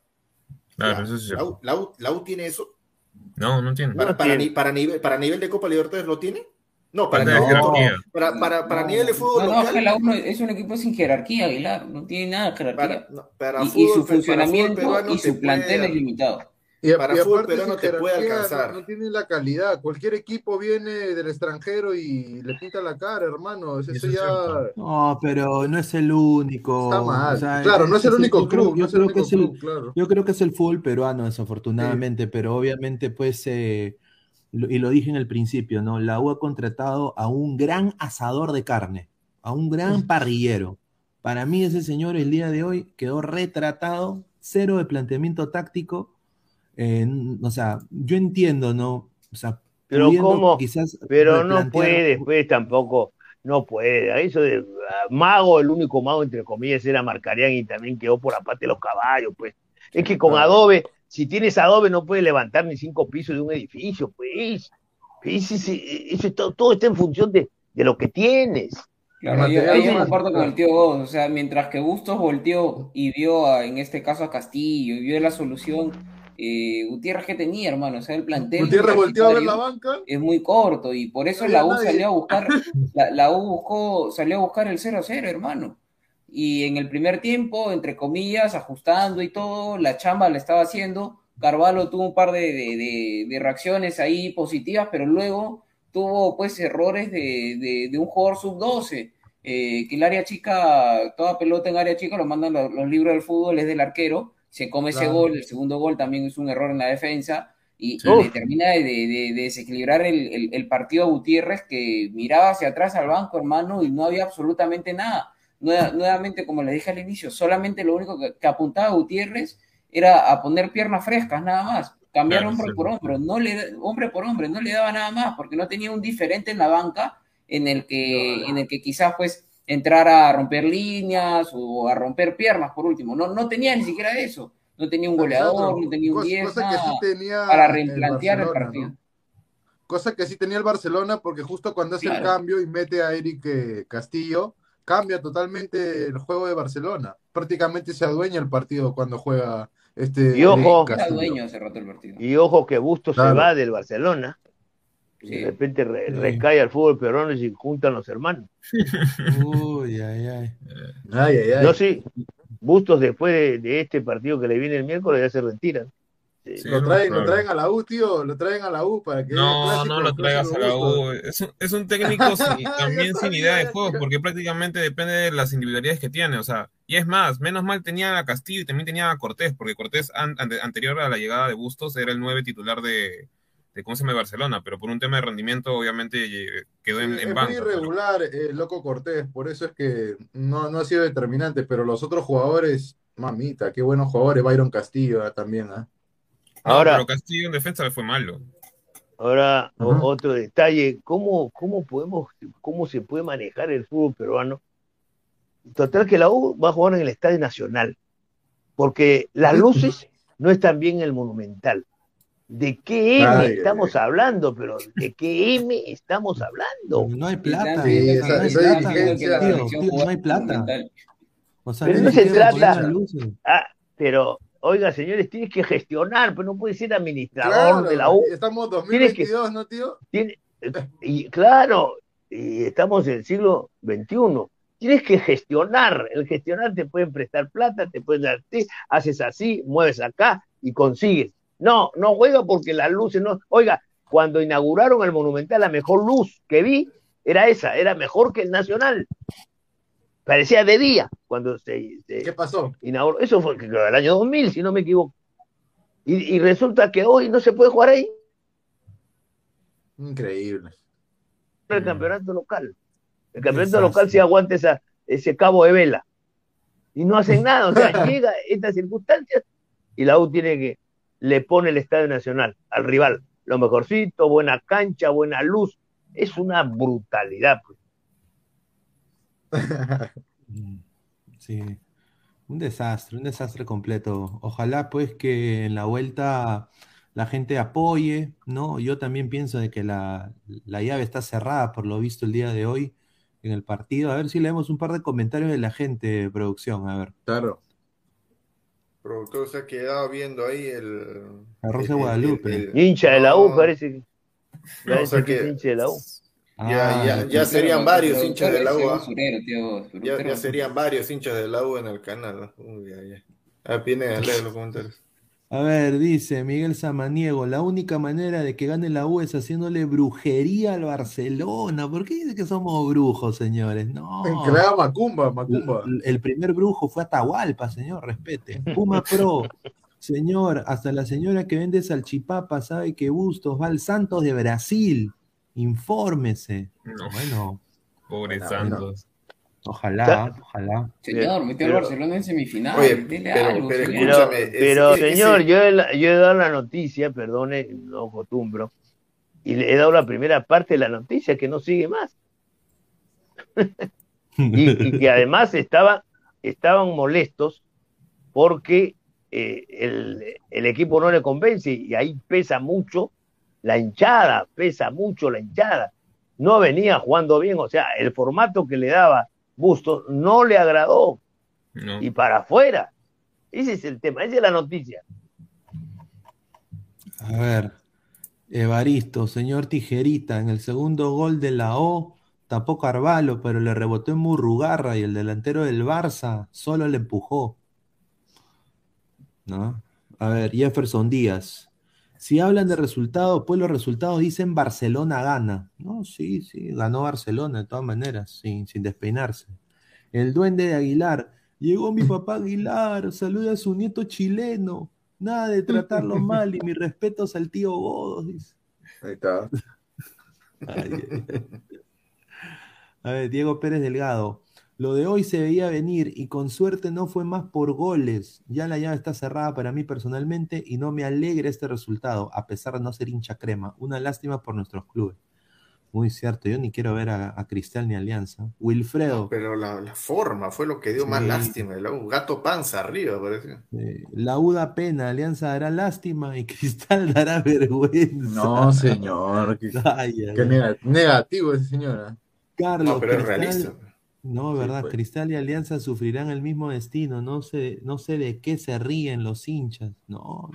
Claro, Ya, eso sí es la. U, la U- la U tiene eso. No, no tiene. Para, No ni- para nivel, para nivel de Copa Libertadores lo tiene. No, para, de nivel, para, para, para No, nivel de fútbol no, no, local. que la uno es un equipo sin jerarquía, Aguilar. No tiene nada de jerarquía. para, no, para y, su para fútbol funcionamiento peruano y su plantel puede- es limitado. Y, Para y fútbol aparte peruano te puede alcanzar. No, no tiene la calidad. Cualquier equipo viene del extranjero y le pinta la cara, hermano. Eso, Eso es ya. No, pero no es el único. está mal. o sea, claro, no es el único club. yo no es el creo que único es el-. Yo creo que es el fútbol peruano, desafortunadamente, pero obviamente, pues, eh, y lo dije en el principio, ¿no? La U ha contratado a un gran asador de carne, a un gran parrillero. Para mí, ese señor el día de hoy quedó retratado, cero de planteamiento táctico. Eh, o sea, yo entiendo, ¿no? O sea, Pero ¿cómo? quizás Pero no puede, pues tampoco, no puede. Eso de mago, el único mago, entre comillas, era Marcarián y también quedó por aparte de los caballos, pues. Es que con adobe, si tienes adobe, no puedes levantar ni cinco pisos de un edificio, pues. Eso es todo, todo está en función de, de lo que tienes. Claro, yo, yo comparto con el tío Goz, o sea, mientras que Bustos volteó y vio a- en este caso a Castillo y vio la solución, eh, Gutiérrez que tenía, hermano, o sea, el plantel Gutiérrez volteó a ver la banca. es muy corto y por eso No la U nadie. salió a buscar, la, la U buscó, salió a buscar el 0-0, hermano. Y en el primer tiempo, entre comillas, ajustando y todo, la chamba la estaba haciendo. Carvalho tuvo un par de, de- de- de reacciones ahí positivas, pero luego tuvo pues errores de, un jugador sub-12, eh, que el área chica, toda pelota en área chica lo mandan los, los libros del fútbol, es del arquero, se come ese gol, el segundo gol también es un error en la defensa, y, Sí. y le termina de, de- de desequilibrar el, el- el partido a Gutiérrez, que miraba hacia atrás al banco, hermano, y no había absolutamente nada. Nueva- nuevamente, como les dije al inicio, solamente lo único que, que apuntaba Gutiérrez era a poner piernas frescas, nada más. Cambiar Claro, hombre sí. por hombre, no le, hombre por hombre, no le daba nada más, porque no tenía un diferente en la banca en el que, en el que quizás pues entrara a romper líneas o a romper piernas por último. No, no tenía ni siquiera eso. No tenía un goleador, no tenía un cosa- 10, cosa que sí nada, tenía para replantear el partido. ¿no? Cosa que sí tenía el Barcelona, porque justo cuando hace el cambio y mete a Eric eh, Castillo, cambia totalmente el juego de Barcelona. Prácticamente se adueña el partido cuando juega este Y ojo. Eric Castillo. el partido. Y ojo que Bustos se va del Barcelona. Y. De repente re- Sí. recae al fútbol peruano y se juntan los hermanos. Uy, ay, ay. Ay, ay, ay. No, sí, Bustos después de, de este partido que le viene el miércoles ya se retira. Sí. Lo traen, lo traen a la U, tío. Lo traen a la U para que. No, clásico, no lo traigas a la. U. Es un, es un técnico sin- también sin idea de juego, porque prácticamente depende de las individualidades que tiene. O sea, y es más, menos mal tenía a Castillo y también tenía a Cortés, porque Cortés an- ante- anterior a la llegada de Bustos era el nueve titular de, de ¿cómo se llama? de Barcelona, pero por un tema de rendimiento obviamente eh, quedó en, Sí, en es banca. muy pero- irregular el Loco Cortés, por eso es que no, no ha sido determinante, pero los otros jugadores, mamita, qué buenos jugadores, Byron Castillo ah, también, ¿ah? No, Ahora- pero Castillo en defensa le fue malo. Ahora, otro detalle, ¿cómo, cómo podemos, cómo se puede manejar el fútbol peruano? Total que la U va a jugar en el Estadio Nacional, porque las luces no es también el Monumental. ¿De qué M Ay, estamos hablando? Pero ¿de qué M estamos hablando? No hay plata. Sí, no esa- hay plata, diligencia- tío, tío, no hay plata. O sea, Pero no se trata-. Ah, pero, oiga, señores, tienes que gestionar, pero no puedes ser administrador Claro, de la U. estamos que- 2022, ¿no, tío? Tiene- y claro, y estamos en el siglo XXI. Tienes que gestionar. El gestionar te pueden prestar plata, te pueden dar, ti, haces así, mueves acá y consigues. No, no juega porque las luces no. Oiga, cuando inauguraron el Monumental, la mejor luz que vi era esa, era mejor que el Nacional. Parecía de día cuando se, se ¿Qué pasó? inauguró. Eso fue creo, el año 2000, si no me equivoco. Y, y resulta que hoy no se puede jugar ahí. Increíble. el campeonato local. El campeonato local sí aguanta esa, ese cabo de vela. Y no hacen nada. O sea, llega estas circunstancias y la U tiene que, le pone el Estadio Nacional al rival. Lo mejorcito, buena cancha, buena luz. Es una brutalidad. pues. Sí, un desastre, un desastre completo. Ojalá pues que en la vuelta la gente apoye, ¿no? Yo también pienso de que la, la llave está cerrada por lo visto el día de hoy en el partido. A ver si leemos un par de comentarios de la gente, producción, a ver. Claro. Productor se ha quedado viendo ahí el. Arroz de el- el- Guadalupe. el- Hincha de la U, No, parece que. no, parece o sea que hincha de la U. ya, ya, Ah, ya serían varios hinchas de la U. ¿ah? Ya, ya sería. serían varios hinchas de la U en el canal. Uy, ya, ya. Ah, Pineda, lee los comentarios. A ver, dice Miguel Samaniego, la única manera de que gane la U es haciéndole brujería al Barcelona. ¿Por qué dice que somos brujos, señores? No. Macumba, Macumba. El, el primer brujo fue Atahualpa, señor, respete. Puma Pro, señor, hasta la señora que vende salchipapa sabe que Bustos va al Santos de Brasil. Infórmese. No. Bueno, Pobre Bueno, Santos. Ojalá, ojalá. Señor, metió al Barcelona en semifinal. Oye, dele pero- algo, pero señor. Pero, Escúchame, es- pero es- señor, ese- yo he, yo he dado la noticia, perdone, no acostumbro, y le he dado la primera parte de la noticia que no sigue más. Y, y que además estaban, estaban molestos porque eh, el, el equipo no le convence y ahí pesa mucho la hinchada, pesa mucho la hinchada. No venía jugando bien, o sea, el formato que le daba Bustos no le agradó No. y para afuera. Ese es el tema, esa es la noticia. A ver, Evaristo, señor Tijerita, en el segundo gol de la O, tapó Carvalho, pero le rebotó en Murrugarra y el delantero del Barça solo le empujó. ¿No? A ver, Jefferson Díaz. Si hablan de resultados, pues los resultados dicen Barcelona gana. No, sí, sí, ganó Barcelona de todas maneras, sin, sin despeinarse. El duende de Aguilar. Llegó mi papá Aguilar, saluda a su nieto chileno. Nada de tratarlo mal y mis respetos al tío Godos. dice. Ahí está. Ay. A ver, Diego Pérez Delgado. Lo de hoy se veía venir y con suerte no fue más por goles. Ya la llave está cerrada para mí personalmente y no me alegra este resultado, a pesar de no ser hincha crema. Una lástima por nuestros clubes. Muy cierto, yo ni quiero ver a, a Cristal ni Alianza. Wilfredo, Pero la, la forma fue lo que dio más lástima. de la U. Gato panza arriba, parece. la U da pena, Alianza dará lástima y Cristal dará vergüenza. No, señor. Qué, negativo ese señor. ¿eh? Carlos, No, pero es realista. No, Sí, verdad, pues. Cristal y Alianza sufrirán el mismo destino. No sé, no sé de qué se ríen los hinchas. No,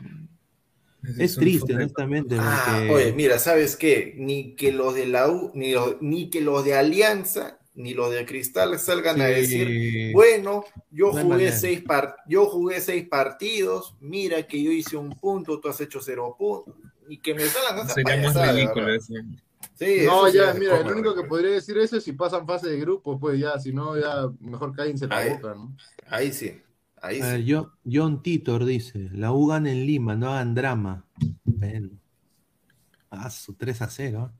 es triste, honestamente, Ah, porque oye, mira, ¿sabes qué? Ni que los de la U, ni, los- ni que los de Alianza, ni los de Cristal salgan a decir, bueno, yo No jugué seis par- yo jugué seis partidos, mira que yo hice un punto, tú has hecho cero puntos, y que me salgan esas Sería ese. Sí, No, ya, mira, el único que podría decir eso es si pasan fase de grupo, pues ya, si no, ya mejor cállense la Ahí. boca, ¿no? Ahí sí, ahí A sí. yo- John Titor dice, la U gana en Lima, no hagan drama. Bueno. Ah, su 3 a 0.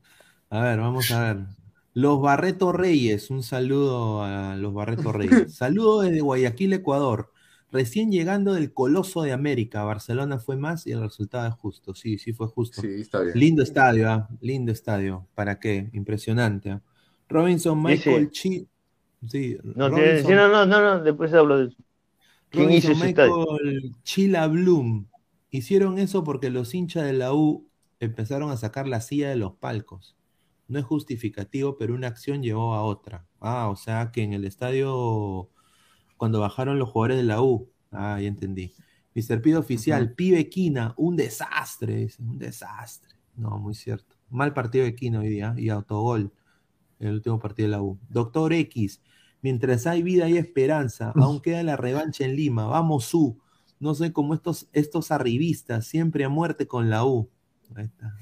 A ver, vamos a ver. Los Barreto Reyes, un saludo a los Barreto Reyes. Saludo desde Guayaquil, Ecuador. Recién llegando del Coloso de América, Barcelona fue más y el resultado es justo. Sí, sí fue justo. Sí, está bien. Lindo estadio, ¿ah? lindo estadio. ¿Para qué? Impresionante. ¿ah? Robinson Michael Chi. Sí, No, te- Robinson- sí, no, no, no, después hablo de eso. ¿Quién hizo Robinson ese estadio? Michael Chila Bloom. Hicieron eso porque los hinchas de la U empezaron a sacar la silla de los palcos. No es justificativo, pero una acción llevó a otra. Ah, o sea que en el estadio, cuando bajaron los jugadores de la U, ah, ya entendí. Mr. Pido Oficial, Pibe Quina, un desastre, dice, un desastre. No, muy cierto. Mal partido de Quina hoy día y autogol el último partido de la U. Doctor X, mientras hay vida y esperanza, aún queda la revancha en Lima. Vamos, U. No sé cómo estos, estos arribistas, siempre a muerte con la U. Ahí está.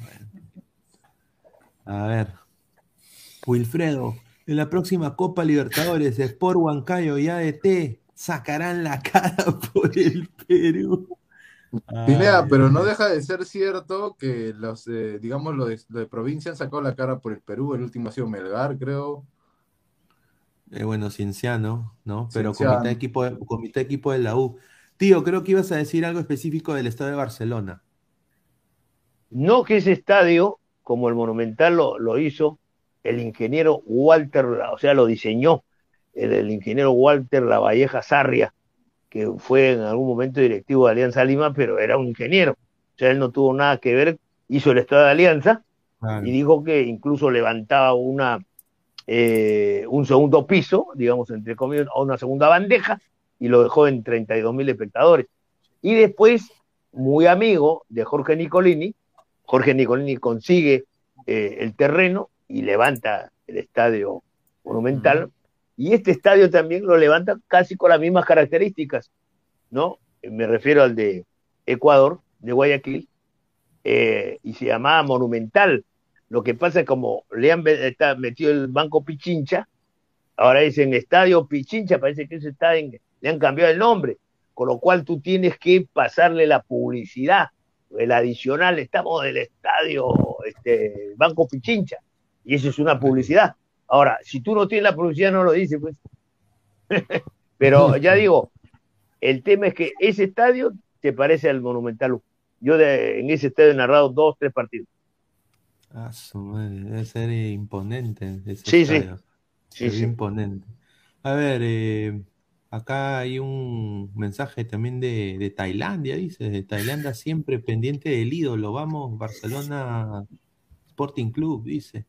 A ver. Wilfredo, en la próxima Copa Libertadores, Sport Huancayo y ADT sacarán la cara por el Perú. Pinea, pero no deja de ser cierto que los, eh, digamos, los de, de, provincia han sacado la cara por el Perú. El último ha sido Melgar, creo. Eh, bueno, Cienciano, ¿no? Pero Cienciano. Comité, equipo de, comité equipo de la U. Tío, creo que ibas a decir algo específico del estadio de Barcelona. No que ese estadio, como el Monumental lo, lo hizo, el ingeniero Walter, o sea, lo diseñó el, el ingeniero Walter Lavalleja Sarria, que fue en algún momento directivo de Alianza Lima, pero era un ingeniero. O sea, él no tuvo nada que ver, hizo el estado de Alianza y dijo que incluso levantaba una, eh, un segundo piso, digamos, entre comillas, o una segunda bandeja, y lo dejó en 32 mil espectadores. Y después, muy amigo de Jorge Nicolini, Jorge Nicolini consigue eh, el terreno y levanta el estadio monumental, y este estadio también lo levanta casi con las mismas características, ¿no? Me refiero al de Ecuador, de Guayaquil, eh, y se llamaba Monumental. Lo que pasa es como le han está metido el Banco Pichincha, ahora dicen Estadio Pichincha, parece que ese está en, le han cambiado el nombre, con lo cual tú tienes que pasarle la publicidad, el adicional, estamos del estadio este, Banco Pichincha, y eso es una publicidad. Ahora, si tú no tienes la publicidad, no lo dices, pues. Pero ya digo, el tema es que ese estadio te parece al Monumental. Yo de, en ese estadio he narrado dos, tres partidos. Ah, su madre, debe ser imponente. Ese sí, estadio. sí, Es sí. imponente. A ver, eh, acá hay un mensaje también de, de, Tailandia, dice, de Tailandia siempre pendiente del ídolo. Vamos, Barcelona Sporting Club, dice.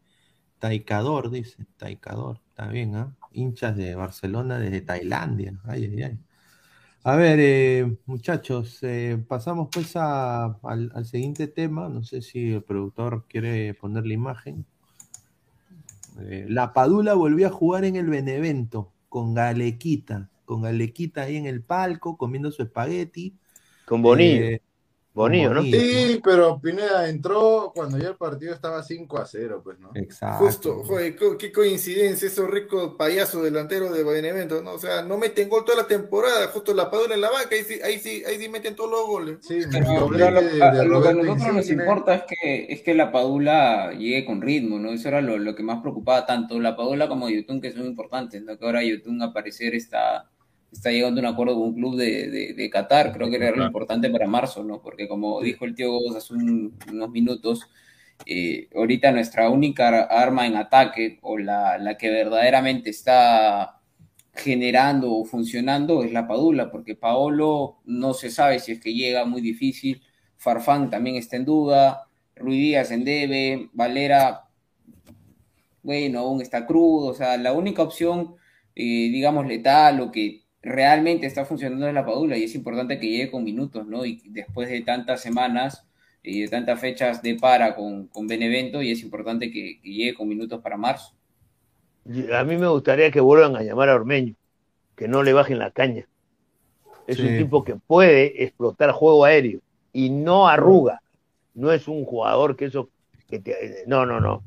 Taicador, dice, Taicador, está bien, ¿ah? ¿eh? Hinchas de Barcelona desde Tailandia. Ay, ay, ay. A ver, eh, muchachos, eh, pasamos pues a, al, al, siguiente tema. No sé si el productor quiere poner la imagen. Eh, la Padula volvió a jugar en el Benevento con Galequita, con Galequita ahí en el palco, comiendo su espagueti. Con Bonillo. Bonillo, ¿no? Sí, pero Pineda entró cuando ya el partido estaba 5 a 0, pues, ¿no? Exacto. Justo, joder, qué coincidencia, esos ricos payasos delanteros de Benevento, ¿no? O sea, no meten gol toda la temporada, justo la Padula en la banca, ahí sí, ahí sí, ahí sí meten todos los goles. Sí, pero, pero lo, de, de lo, que a nosotros nos importa es que, es que la Padula llegue con ritmo, ¿no? Eso era lo, lo que más preocupaba tanto la Padula como Yotun, que son importantes, ¿no? Que ahora Yotun aparecer está está llegando a un acuerdo con un club de, de, de Qatar, creo que era lo importante para marzo, ¿no? Porque como dijo el tío Gómez hace un, unos minutos, eh, ahorita nuestra única arma en ataque o la, la, que verdaderamente está generando o funcionando es la Padula, porque Paolo no se sabe si es que llega muy difícil, Farfán también está en duda, Ruiz Díaz en debe, Valera, bueno, aún está crudo, o sea, la única opción, eh, digamos, letal o que realmente está funcionando en la Padula y es importante que llegue con minutos, ¿no? Y después de tantas semanas y de tantas fechas de para con, con Benevento, y es importante que, que, llegue con minutos para marzo. A mí me gustaría que vuelvan a llamar a Ormeño, que no le bajen la caña. Es sí. un tipo que puede explotar juego aéreo y no arruga. No es un jugador que eso que te, no, no, no.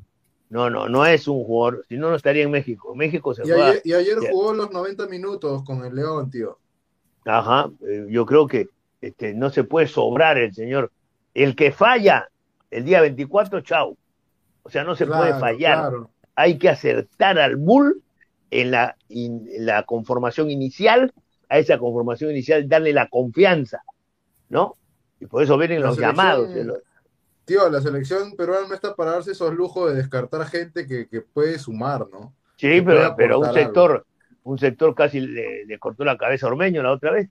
No, no, no es un jugador, si no, no estaría en México. México se y juega. Ayer, y ayer jugó los 90 minutos con el León, tío. Ajá, eh, yo creo que este, no se puede sobrar el señor. El que falla el día 24, chau. O sea, no se claro, puede fallar. Claro. Hay que acertar al Bull en la, in, en la conformación inicial, a esa conformación inicial darle la confianza, ¿no? Y por eso vienen los llamados. Tío, la selección peruana no está para darse esos lujos de descartar gente que, que puede sumar, ¿no? Sí, pero, pero un sector, algo. un sector casi le, le, cortó la cabeza a Ormeño la otra vez.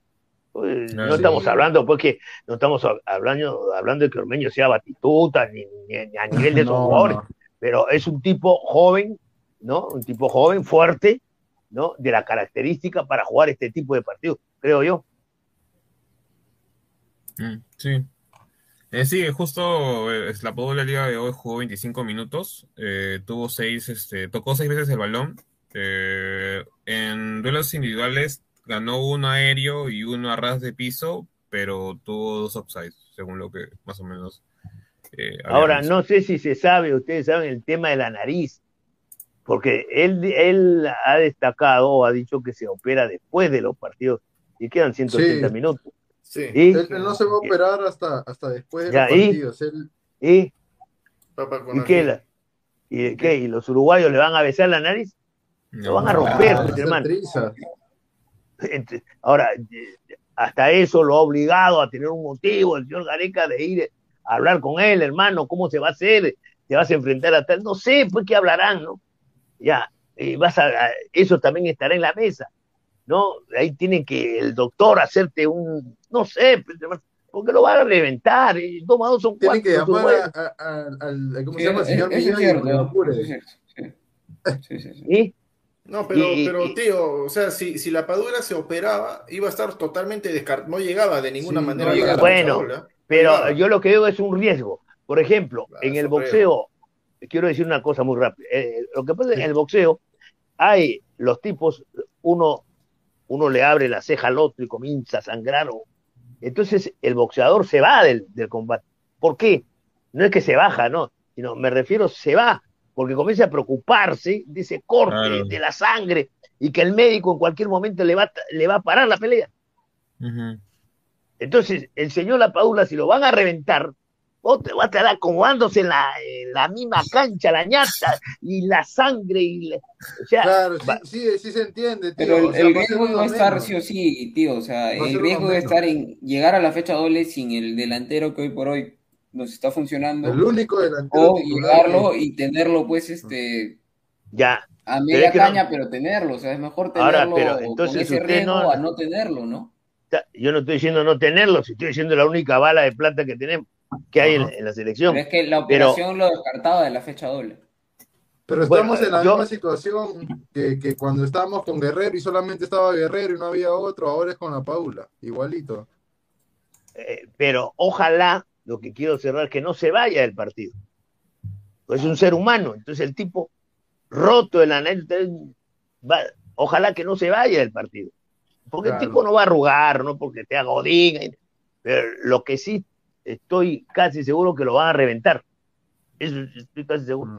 Pues, No, no sí. estamos hablando, pues que no estamos hablando, hablando de que Ormeño sea batituta, ni, ni- ni a nivel de esos No, jugadores, no. pero es un tipo joven, ¿no? Un tipo joven, fuerte, ¿no? De la característica para jugar este tipo de partidos, creo yo. Mm, sí. Eh, sí, justo eh, la Padula Liga de hoy jugó 25 minutos, eh, tuvo seis, este, tocó seis veces el balón. eh, en duelos individuales ganó uno aéreo y uno a ras de piso, pero tuvo dos offsides, según lo que más o menos. eh, Ahora, visto. no sé si se sabe, ustedes saben el tema de la nariz, porque él, él ha destacado o ha dicho que se opera después de los partidos y quedan 180 Sí. minutos. Sí, ¿Y? Él, él no se va a operar hasta, hasta después de Ya, los ¿y? partidos. Él, ¿Y, papá con y qué? ají. la- ¿Y qué? ¿Y los uruguayos le van a besar la nariz? Lo van a romper, pues, hermano. Ahora, hasta eso lo ha obligado a tener un motivo el señor Gareca de ir a hablar con él, hermano, ¿cómo se va a hacer? ¿Te vas a enfrentar a tal? No sé, pues qué hablarán, ¿no? Ya, eh, vas a, a- eso también estará en la mesa, ¿no? Ahí tiene que el doctor hacerte un, no sé, pues, porque lo van a reventar, eh, dos más dos son Tienen cuatro. que los llamar a- ¿cómo Sí, se llama? El es- señor es Millán y que sí. Sí, sí. No, pero, Y- pero y- tío, o sea, si, si la Padula se operaba, iba a estar totalmente descartado, no llegaba de ninguna Sí, manera no la. Bueno, luchadora. Pero Claro. yo lo que veo es un riesgo. Por ejemplo, Claro, en el creo. boxeo, quiero decir una cosa muy rápida. Eh, lo que pasa es que en el boxeo hay los tipos, uno, uno le abre la ceja al otro y comienza a sangrar. o- Entonces el boxeador se va del, del combate. ¿Por qué? No es que se baja, no, sino me refiero, se va, porque comienza a preocuparse de ese corte, Claro. de la sangre, y que el médico en cualquier momento le va, a- le va a parar la pelea. Entonces, el señor La Padula, si lo van a reventar, vos te vas a estar acomodándose en la, en la misma cancha, la ñata, y la sangre, y la- o sea, Claro, sí, va- sí, sí se entiende, tío. Pero el, O sea, el riesgo a estar sí o sí, tío. O sea, el riesgo de estar en llegar a la fecha doble sin el delantero que hoy por hoy nos está funcionando. El único delantero O llegarlo y tenerlo, pues, este, ya. a media es que no- caña, pero tenerlo. O sea, es mejor Ahora, tenerlo pero con entonces ese usted riesgo no- a no tenerlo, ¿no? Yo no estoy diciendo no tenerlo, si estoy diciendo la única bala de plata que tenemos, que hay en, la selección. Pero es que la Pero- operación lo descartaba de la fecha doble. Pero Bueno, estamos en la yo- misma situación que, que cuando estábamos con Guerrero y solamente estaba Guerrero y no había otro, ahora es con la Paula, igualito. Eh, pero ojalá, lo que quiero cerrar, que no se vaya del partido. Pues es un ser humano, entonces el tipo roto el anel, va- ojalá que no se vaya del partido. Porque Claro. el tipo no va a arrugar, no porque te haga odín, pero lo que sí estoy casi seguro que lo van a reventar. Eso estoy casi seguro.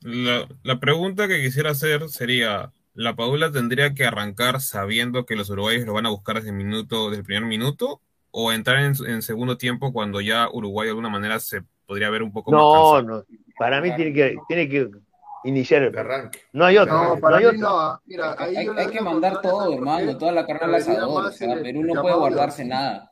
La, la pregunta que quisiera hacer sería, ¿la Padula tendría que arrancar sabiendo que los uruguayos lo van a buscar desde el minuto, desde el primer minuto? ¿O entrar en, en segundo tiempo cuando ya Uruguay de alguna manera se podría ver un poco más No, no, para mí tiene que, tiene que iniciar el arranque. No hay otro. No, no para hay mí otro. no. Mira, ahí Hay, hay que mandar todo, ¿sabes por hermano, toda la carne al asador. O sea, Perú no puede de guardarse nada.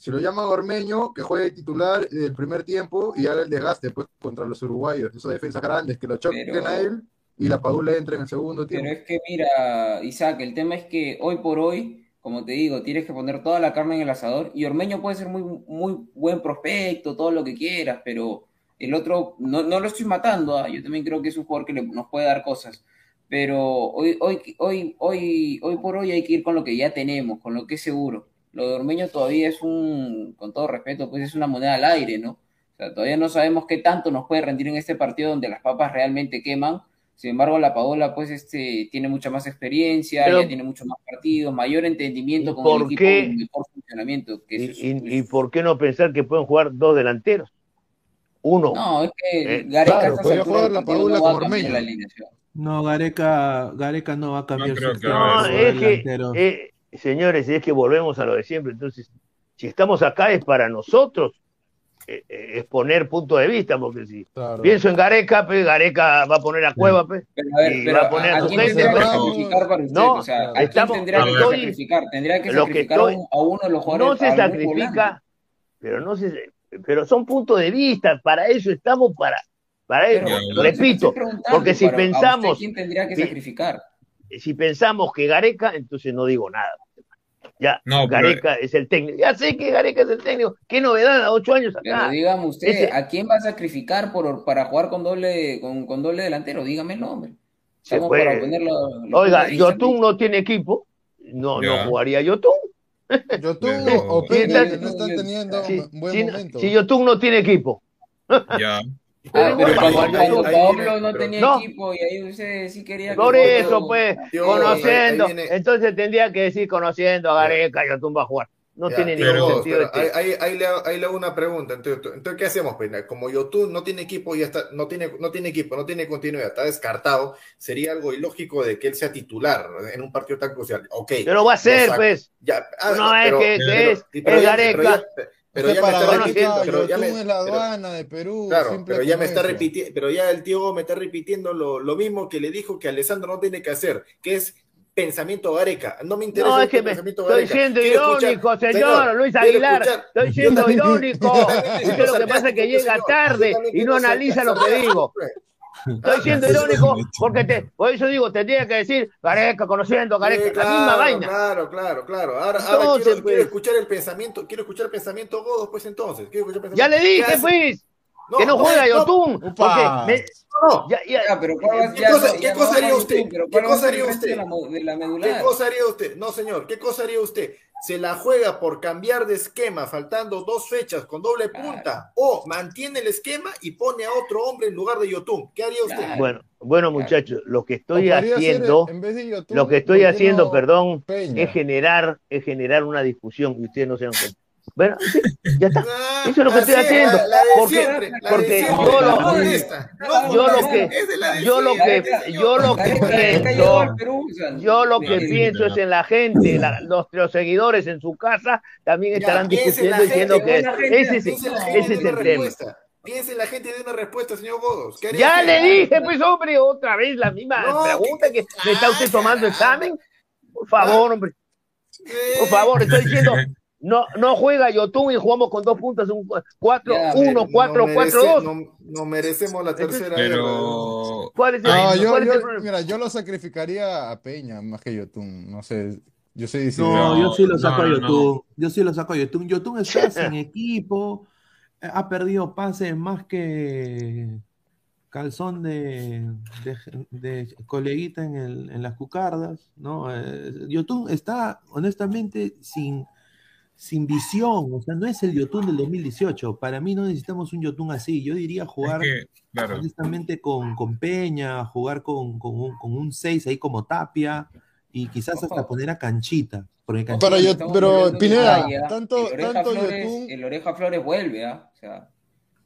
Si lo llama Ormeño, que juegue titular del primer tiempo y haga el desgaste pues, contra los uruguayos, esos defensas grandes, que lo choquen Pero- a él y la Padula entra en el segundo Pero tiempo. es que mira, Isaac, el tema es que hoy por hoy, como te digo, tienes que poner toda la carne en el asador y Ormeño puede ser muy, muy buen prospecto, todo lo que quieras, pero el otro, no, no lo estoy matando, ah, Yo también creo que es un jugador que le- nos puede dar cosas, pero hoy, hoy, hoy, hoy, hoy por hoy hay que ir con lo que ya tenemos, con lo que es seguro. Lo de Ormeño todavía es un, con todo respeto, pues es una moneda al aire, ¿no? O sea, todavía no sabemos qué tanto nos puede rendir en este partido donde las papas realmente queman. Sin embargo, la Paola, pues, este, tiene mucha más experiencia, Pero- ya tiene mucho más partidos, mayor entendimiento ¿Y con por el equipo, qué? mejor funcionamiento. Que ¿Y, es- y- y por qué no pensar que pueden jugar dos delanteros? Uno. No, es que Eh, Gareca claro, podría jugar la Padula no va a con cambiar Ormeño. la alineación. No, Gareca, Gareca no va a cambiar No su No, es que, delanteros. eh, señores, es que volvemos a lo de siempre. Entonces, si estamos acá es para nosotros eh, eh, exponer punto de vista, porque si Claro. pienso en Gareca, pues Gareca va a poner a Cueva, pues. Pero a ver, Y pero va a poner ¿a, a su quién gente, tendría que pero- sacrificar para usted? No, o sea, ¿a estamos- tendría que estoy- sacrificar? Tendría que sacrificar a, estoy- a uno de los jugadores. No se a sacrifica, volante. pero no se, pero son puntos de vista, para eso estamos, para, para eso. Repito, porque si ¿a usted pensamos- ¿Quién tendría que si- sacrificar? Si pensamos que Gareca, entonces no digo nada. Ya, No, pero- Gareca es el técnico. Ya sé que Gareca es el técnico. ¿Qué novedad a ocho años Pero acá? dígame usted, Ese- ¿a quién va a sacrificar por, para jugar con doble, con, con doble delantero? Dígame el nombre. Se Estamos fue. para ponerlo. Oiga, Yotun no tiene equipo. No, Ya. no jugaría Yotun. Yotun Pero- o no están teniendo Si, un buen si- momento. si Yotun no tiene equipo. Ya. Ah, pero Ahí- cuando, ahí- cuando ahí Pablo no tenía No. equipo y ahí usted sí quería que Por eso, pues, Dios, conociendo. Entonces tendría que decir conociendo a Gareca, Yotun va a jugar. No Ya, tiene pero- ningún sentido. este- ahí, ahí- ahí le, hago- ahí le hago una pregunta. Entonces, ¿qué hacemos? Pues, como Yotun no tiene equipo, ya está, no tiene, no tiene equipo, no tiene continuidad, está descartado, sería algo ilógico de que él sea titular en un partido tan crucial. Ok. Pero va a ser, pues. Ya, ah, No, es que- pero- que es- y- pero es ya- Gareca. Ya, pero Es que ya me está repitiendo. Pero ya me- la pero- aduana de Perú. Claro, pero ya me está repitiendo, pero ya el tío me está repitiendo lo, lo mismo que le dijo que Alessandro no tiene que hacer, que es pensamiento Gareca. No me interesa No, es este que me, pensamiento estoy Gareca. siendo Quiero irónico, escuchar- señor, Luis Aguilar. escuchar- Estoy siendo irónico. Usted lo que pasa es que llega tarde y no analiza lo que digo. Pues. Estoy siendo irónico porque te, por eso digo, tendría que decir Gareca, conociendo a Gareca, Sí, la misma vaina. Claro, claro, claro. Ahora, ahora Entonces, quiero, pues. quiero escuchar el pensamiento, quiero escuchar el pensamiento Godos, pues entonces. Quiero escuchar el Ya le pensamiento. ¿Qué dije, hace? Pues, que no juega Yotun. Upa. Porque me- No, ya, ya- Ya, pero ¿cuál va- ¿Qué ya- cosa- ya qué no cosa va haría usted? ¿Qué ¿cuál va a cosa haría usted? De la, mo- de la ¿Qué cosa haría usted? No, señor, ¿qué cosa haría usted? ¿Se la juega por cambiar de esquema faltando dos fechas con doble punta? ¿O mantiene el esquema y pone a otro hombre en lugar de Yotun? ¿Qué haría usted? Claro. Bueno, bueno, muchachos, lo que estoy haciendo, en vez de Yotun, lo que estoy ¿por qué haciendo, no perdón, Peña? es generar, es generar una discusión y ustedes no se dan cuenta. Bueno, sí, ya está. Ah, Eso es lo que estoy haciendo, La, la de porque- siempre, porque yo lo- yo lo que- yo lo que- yo lo que pienso- Yo lo que pienso es en la gente, la- los, los seguidores en su casa también estarán discutiendo diciendo que ese es, ese el tema. en la gente de una respuesta, señor Godos. ¿Qué haría Ya le dije, pues hombre, otra vez la misma No, pregunta que me está usted ah, tomando examen. Por favor, hombre, Eh, por favor, estoy diciendo, no, no juega Yotun y jugamos con dos puntas, un 4, Ya, 1, no 4, merece- 4, 2. No, no merecemos la tercera. Pero. ¿Cuál es el, No, yo, cuál es el yo, problema? mira, yo lo sacrificaría a Peña más que Yotun. No sé, yo soy No, decidido. yo sí lo saco no, a no, Yotun. Yo sí lo saco a Yotun. Yotun está sin equipo. Ha perdido pases más que calzón de, de, de coleguita en, el- en las cucardas, ¿no? Eh, Yotun está, honestamente, sin, sin visión. O sea, no es el Yotun del 2018. Para mí no necesitamos un Yotun así. Yo diría Es jugar que, claro. honestamente con, con Peña, jugar con, con un, con un 6 ahí como Tapia y quizás hasta poner a Canchita. Porque Canchita Pero yo- pero, de Pineda, ya tanto- el Oreja tanto Flores, Yotun- el Oreja Flores vuelve, ¿ah? O sea,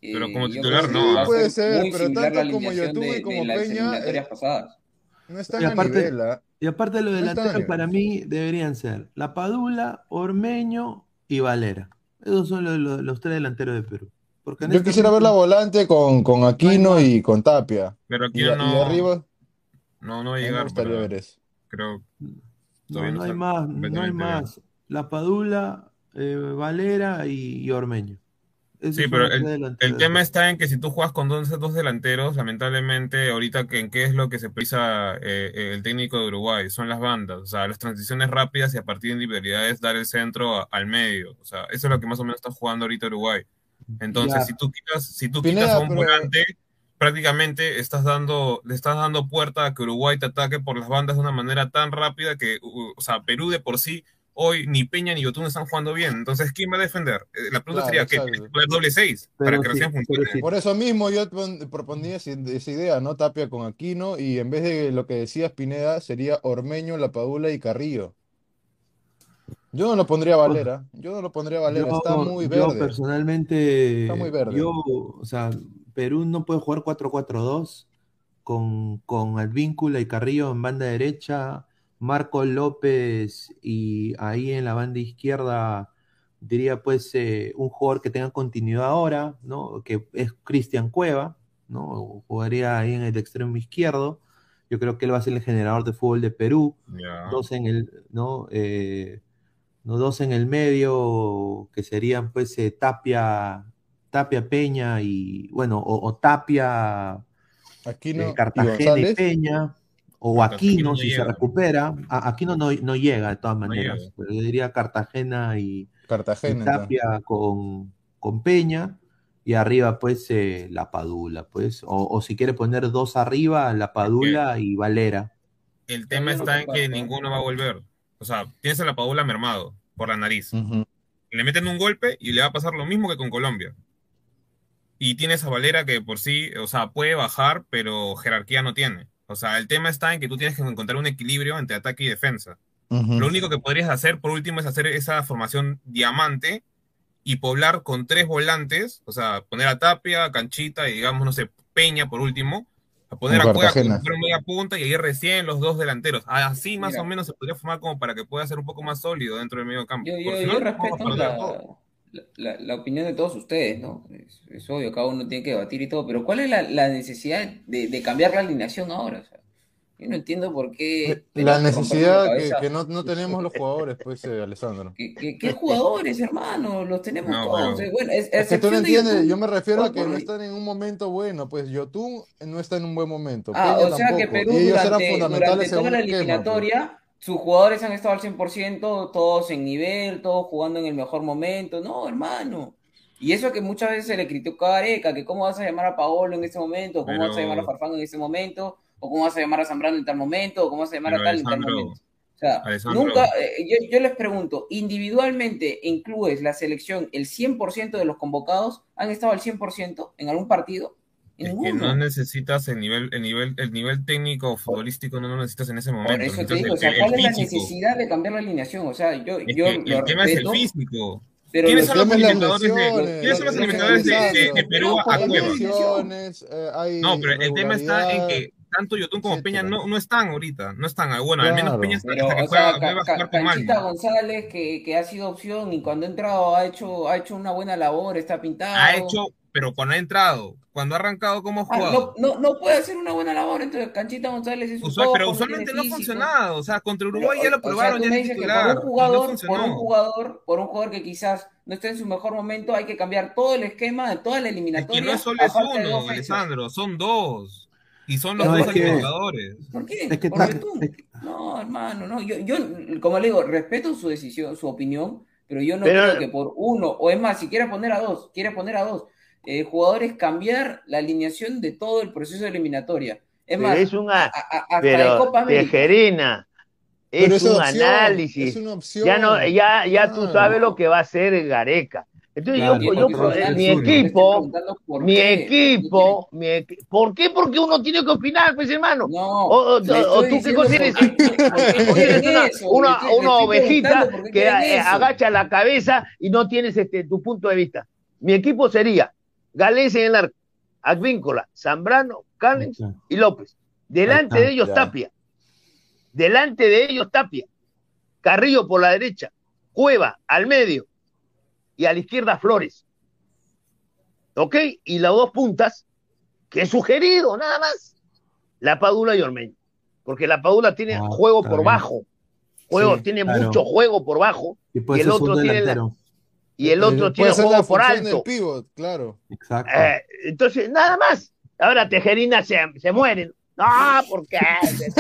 Pero eh, como yo titular no, a ¿ah? Puede ser, muy pero similar tanto la como alineación Yotun y de- como de las Peña, eliminatorias eh, pasadas. No están Y a aparte- nivel, ¿ah? Y aparte de los No delanteros para mí deberían ser La Padula, Ormeño y Valera. Esos son los, los- los tres delanteros de Perú. Porque Yo quisiera ver la volante con, con Aquino y con Tapia. Pero aquí Y, a- y no. arriba, No, no va a a mí me llegar. gustaría para- ver eso. creo. No, no no hay más, no hay más. La Padula, eh, Valera y, y Ormeño. Esos Sí, pero el, el tema está en que si tú juegas con dos, dos delanteros, lamentablemente, ahorita que en qué es lo que se precisa eh, el técnico de Uruguay, son las bandas, o sea, las transiciones rápidas y a partir de individualidades dar el centro a- al medio, o sea, eso es lo que más o menos está jugando ahorita Uruguay. Entonces, Ya. si tú quitas, si tú Pineda, quitas a un pero- volante, prácticamente estás dando, le estás dando puerta a que Uruguay te ataque por las bandas de una manera tan rápida que, o sea, Perú de por sí hoy ni Peña ni Yotun están jugando bien. Entonces, ¿quién va a defender? Eh, La pregunta Claro, sería, ¿qué? exacto. ¿Tienes que poner doble seis para que sí, recién pero funcione? sí. Por eso mismo yo pon- proponía esa esa idea, ¿no? Tapia con Aquino y en vez de lo que decía Pineda sería Ormeño, La Padula y Carrillo. Yo no lo pondría a Valera, yo no lo pondría a Valera, Yo- está muy yo verde. personalmente, Está muy verde. yo, o sea, Perú no puede jugar 4-4-2 con, con Advíncula y Carrillo en banda derecha, Marco López y ahí en la banda izquierda diría pues eh, un jugador que tenga continuidad ahora, ¿no? Que es Cristian Cueva, ¿no? Jugaría ahí en el extremo izquierdo. Yo creo que él va a ser el generador de fútbol de Perú dos en el, ¿no? Eh, ¿no? Dos en el medio, que serían pues eh, Tapia, Tapia Peña y, bueno, o, o Tapia, Aquino eh, y Cartagena y. Peña, O Aquino, Aquino no si se recupera. A- Aquino no, no llega de todas maneras. pero yo diría Cartagena y, Cartagena. Tapia con, con Peña. Y arriba, pues, eh, la Padula, pues. O, o si quiere poner dos arriba, la Padula y Valera. El tema está en que ninguno va a volver. O sea, tienes a la Padula mermado por la nariz. Le meten un golpe y le va a pasar lo mismo que con Colombia. Y tienes a Valera que por sí, o sea, puede bajar, pero jerarquía no tiene. O sea, el tema está en que tú tienes que encontrar un equilibrio entre ataque y defensa. Ujú. Lo único que podrías hacer, por último, es hacer esa formación diamante y poblar con tres volantes, o sea, poner a Tapia, a Canchita y digamos, no sé, Peña por último, a poner Con a Cueva como media punta y ahí recién los dos delanteros. Así más Mira. o menos se podría formar como para que pueda ser un poco más sólido dentro del medio campo. Yo, yo, yo no, respeto vamos a perder todo. La, la, la opinión de todos ustedes, ¿no? Es, es obvio, cada uno tiene que debatir y todo, pero ¿cuál es la, la necesidad de, de cambiar la alineación ahora? O sea, yo no entiendo por qué La que necesidad la que, que no, no tenemos los jugadores, pues, eh, Alessandro. ¿Qué, qué- qué jugadores, hermano? Los tenemos No, todos. pero- eh, Bueno, es, Es que tú no entiendes, Yotun, yo me refiero a que no están en un momento bueno, pues Yotun no está en un buen momento, Ah, Peña o sea que tampoco, Perú y ellos eran durante, fundamentales durante toda la el esquema, pues. Sus jugadores han estado al 100%, todos en nivel, todos jugando en el mejor momento. No, hermano. Y eso que muchas veces se le criticó a Gareca, que cómo vas a llamar a Paolo en este momento, cómo Pero- vas a llamar a Farfán en este momento, o cómo vas a llamar a Zambrano en tal momento, o cómo vas a llamar Pero, a tal en tal momento. O sea, Alessandro. nunca, eh, yo, yo les pregunto, individualmente en clubes, la selección, el 100% de los convocados han estado al 100% en algún partido. Es que no necesitas el nivel, el nivel, el nivel técnico futbolístico no lo necesitas en ese momento. Por eso te digo, o el- sea, el ¿cuál es la necesidad de cambiar la alineación? O sea, yo, Es yo que lo el tema es el físico. pero ¿Quiénes son los tema es las limitadores de, ¿quiénes son los las limitadores de, de- de. Perú No, a Cueva? eh, No, pero el tema está en que tanto Yotun como Peña no, no están ahorita, no están. Bueno, al menos Claro. Peña está Pero, hasta que o juega, sea, vuelve a Ca- jugar Ca- con Canchita Malmo. González, que, que ha sido opción y cuando ha entrado ha hecho, ha hecho una buena labor, está pintado. Ha hecho, pero cuando ha entrado, cuando ha arrancado, ¿cómo ha Ah, jugado? no, no, no puede hacer una buena labor, entonces Canchita González es un Usual- pero usualmente no ha funcionado. O sea, contra Pero, Uruguay ya lo o- o sea, probaron, tú ya me es dices que por un y no jugador, por un jugador, por un jugador que quizás no esté en su mejor momento, hay que cambiar todo el esquema de toda la Es eliminatoria. que no es solo es uno. Alessandro, son dos. Y son los No, dos es que- alimentadores. ¿Por qué? Es que ¿Por Yotun? es que- No, hermano, no. Yo, yo, como le digo, respeto su decisión, su opinión, pero yo no Pero- creo que por uno, o es más, si quiere poner a dos, quiere poner a dos eh, jugadores, cambiar la alineación de todo el proceso de eliminatoria. Es Pero más, es una, a- a- hasta de pero Copa América. Tejerina, Pero es es un opción, análisis. es una opción. Ya no, ya, ya tú sabes lo que va a hacer Gareca. Entonces Claro, yo, Yo mi equipo, mi qué. equipo, mi equi- ¿por qué? Porque uno tiene que opinar, pues hermano. No, O, tú qué cosa eres, una, una, una ovejita que eh, agacha la cabeza y no tienes este, tu punto de vista. Mi equipo sería Galés en el arco, Advíncola, Zambrano, Callens y López. Delante de ellos. Tapia. Delante de ellos Tapia. Carrillo por la derecha. Cueva al medio. Y a la izquierda Flores. ¿Ok? Y las dos puntas, que he sugerido, nada más. La Padula y Ormeño. Porque la Padula tiene Ah, juego por bien. bajo. Juego, Sí, tiene claro. mucho juego por bajo. Y puede Y el otro tiene la-. Y el otro tiene la juego por alto. pivot, claro. Exacto. Eh, entonces, nada más. Ahora Tejerina se, se mueren. No, porque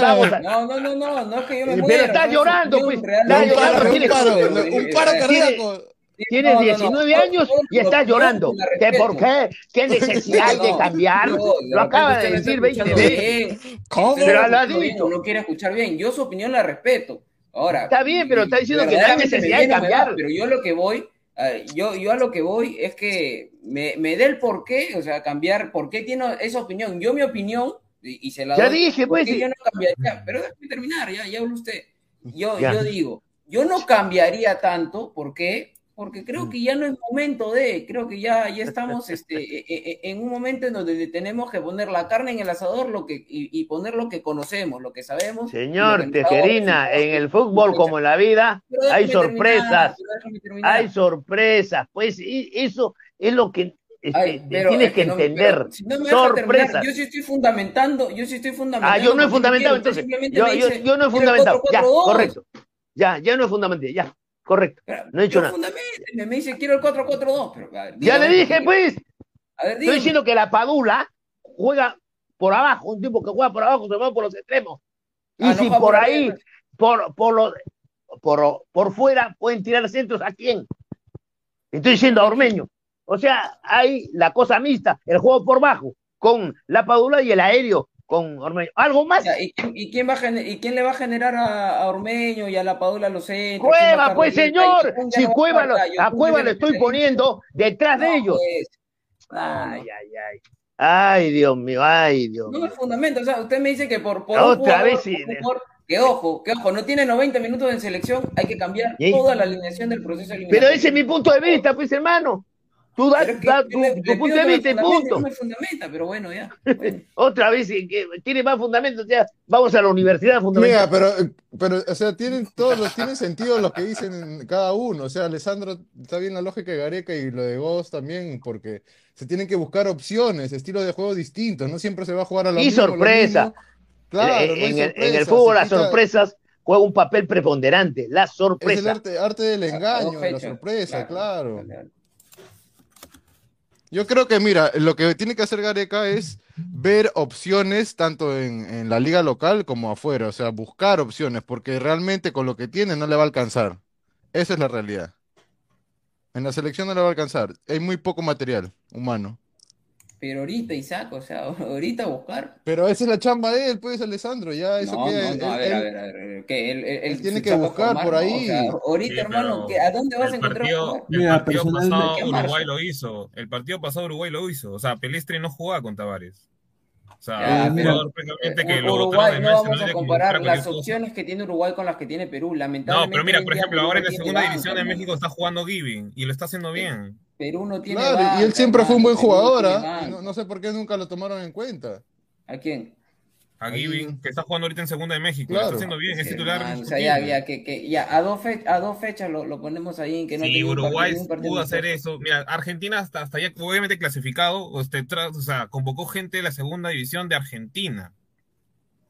vamos a- No, no, no, no, no es que yo me Pero muera. está no, llorando, pues. Está un llorando, paro, tiene- un paro, un paro cardíaco. Tienes no, no, no. 19 años y estás llorando. ¿Qué por qué? ¿Qué necesidad hay de cambiar? no, de Lo acaba de decir no está 20 escuchando veces. ¿Cómo? Pero lo ha escucha bien, dicho. No quiere escuchar bien. Yo su opinión la respeto. Ahora. Está bien, pero está diciendo que no hay verdaderamente necesidad de cambiar. Pero yo a lo que voy, yo, yo a lo que voy es que me, me dé el por qué, o sea, cambiar, por qué tiene esa opinión. Yo mi opinión, y, y se la Ya doy, dije, ¿por pues. sí. yo no cambiaría? Pero déjame terminar, ya, ya habla usted. Yo, Ya. yo digo, yo no cambiaría tanto, ¿por qué? Porque creo que ya no es momento de, creo que ya, ya estamos este, e- e- en un momento en donde tenemos que poner la carne en el asador lo que, y, y poner lo que conocemos, lo que sabemos. Señor que Tejerina, en el fútbol como en la vida, hay sorpresas. Hay sorpresas. Pues y eso es lo que este, Ay, pero tienes es que entender. si no me terminar, sorpresas. yo sí estoy fundamentando, yo sí estoy fundamentando. Ah, yo no he fundamentado, quiero, entonces. Yo, me yo, dice, yo no he "Mira, fundamentado. Ya, 4-4-2". correcto. Ya, ya no he fundamentado. Ya, correcto. No he dicho nada. me dice quiero el 4-4-2. Pero, a ver, Ya le dije, pues. A ver, Estoy diciendo que la Padula juega por abajo, un tipo que juega por abajo se mueve por los extremos. Y Ah, no si por ahí, por, por, los- por, por fuera, pueden tirar centros a quién. Estoy diciendo a Ormeño. O sea, hay la cosa mixta, el juego por bajo, con la Padula y el aéreo con Ormeño. ¿Algo más? ¿y, quién- y quién va a ¿Y quién le va a generar a, a Ormeño y a la Padula los centros? ¿Quién va a Cueva, pues de señor, si no va Cueva, lo- a Cueva le estoy poniendo detrás de No, ellos. pues, no, Ay, no. ay, ay. Ay, Dios mío, ay, Dios No mío. es fundamento, o sea, usted me dice que por, por Otra jugador, vez sí. por que ojo, que ojo, no tiene 90 minutos en selección, hay que cambiar ¿Y? toda la alineación del proceso eliminatorio. Pero ese es mi punto de vista, pues hermano. Tú das Pero es que da yo tu, punto de vista y punto. No me fundamenta, pero bueno, ya. Bueno. Otra vez, eh, que tiene más fundamento, sea, vamos a la universidad fundamental. Mira, pero, pero, o sea, tienen todos los, tienen sentido los que dicen cada uno. O sea, Alessandro, está bien la lógica de Gareca y lo de Goss también, porque se tienen que buscar opciones, estilos de juego distintos. No siempre se va a jugar a lo Y mismo, lo sorpresa. mismo. Claro, Eh, no hay en, el, en el fútbol las quita- sorpresas juegan un papel preponderante, la Es el sorpresa. arte, arte del A dos engaño, la sorpresa, claro. Dale, dale. Yo creo que, mira, lo que tiene que hacer Gareca es ver opciones tanto en, en la liga local como afuera, o sea, buscar opciones, porque realmente con lo que tiene no le va a alcanzar. Esa es la realidad. En la selección no le va a alcanzar. Hay muy poco material humano. Pero ahorita, Isaac, o sea, ahorita buscar. Pero esa es la chamba de él, pues, Alessandro. Ya eso No, queda. no, no, a él- ver, a ver, a ver, que él, él- él él tiene que buscar formar, por ¿no? ahí. O sea, ahorita, Sí, hermano, pero ¿qué- ¿a dónde vas a encontrar partido, el Mira, partido pasado ¿Qué Uruguay lo hizo. El partido pasado Uruguay lo hizo. O sea, Pelistri no jugaba con Tavares. O sea, Ya, pero- que Eh, lo Uruguay, no vamos a comparar las opciones que tiene Uruguay con las que tiene Perú. No, Lamentablemente, pero mira, por ejemplo, ahora en no la segunda división de. México está jugando Giving y lo está haciendo bien. Perú no tiene Claro, y él siempre fue un buen jugador, ¿ah? No, no sé por qué nunca lo tomaron en cuenta. ¿A quién? A. Giving, que está jugando ahorita en segunda de México, lo Claro. está haciendo bien, es Sí, titular. hermano, o sea, ya, ya, que, que, ya a, dos fe- a dos fechas lo, lo ponemos ahí en que no partido- Uruguay un partido pudo hacer eso, mira, Argentina hasta, hasta ya obviamente clasificado, o, este, tra- o sea, convocó gente de la segunda división de Argentina.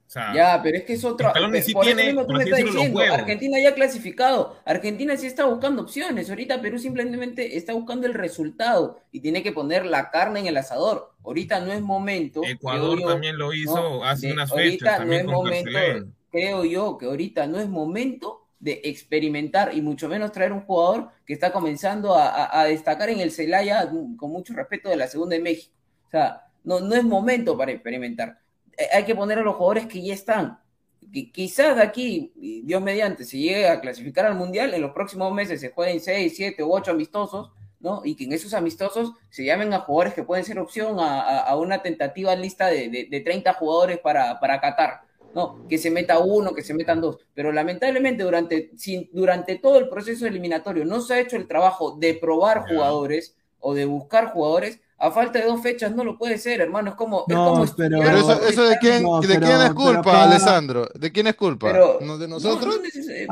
O sea, Ya, pero es que es otro. Scaloni sí por eso tiene, mismo tú me estás diciendo. Argentina ya clasificado. Argentina sí está buscando opciones. Ahorita Perú simplemente está buscando el resultado y tiene que poner la carne en el asador. Ahorita no es momento. Ecuador yo, también lo hizo ¿no? hace de- unas ahorita fechas, no también es momento, Carcelén. creo yo que ahorita no es momento de experimentar y mucho menos traer un jugador que está comenzando a, a- a destacar en el Celaya con mucho respeto de la segunda de México. O sea, no, no es momento para experimentar. Eh, Hay que poner a los jugadores que ya están. Qui- Quizás de aquí, Dios mediante, se llegue a clasificar al Mundial, en los próximos meses se jueguen 6, 7 u 8 amistosos, ¿no? Y que en esos amistosos se llamen a jugadores que pueden ser opción a, a- a una tentativa lista de, de, de 30 jugadores para, para Qatar, ¿no? Que se meta uno, que se metan dos. Pero lamentablemente durante, sin- durante todo el proceso eliminatorio no se ha hecho el trabajo de probar jugadores o de buscar jugadores. A falta de dos fechas no lo puede ser, hermano. Es como, es No, como pero- Pero eso, de quién, No, ¿de pero- quién es culpa, Alessandro? ¿De quién es culpa? Pero, ¿No de no, nosotros? no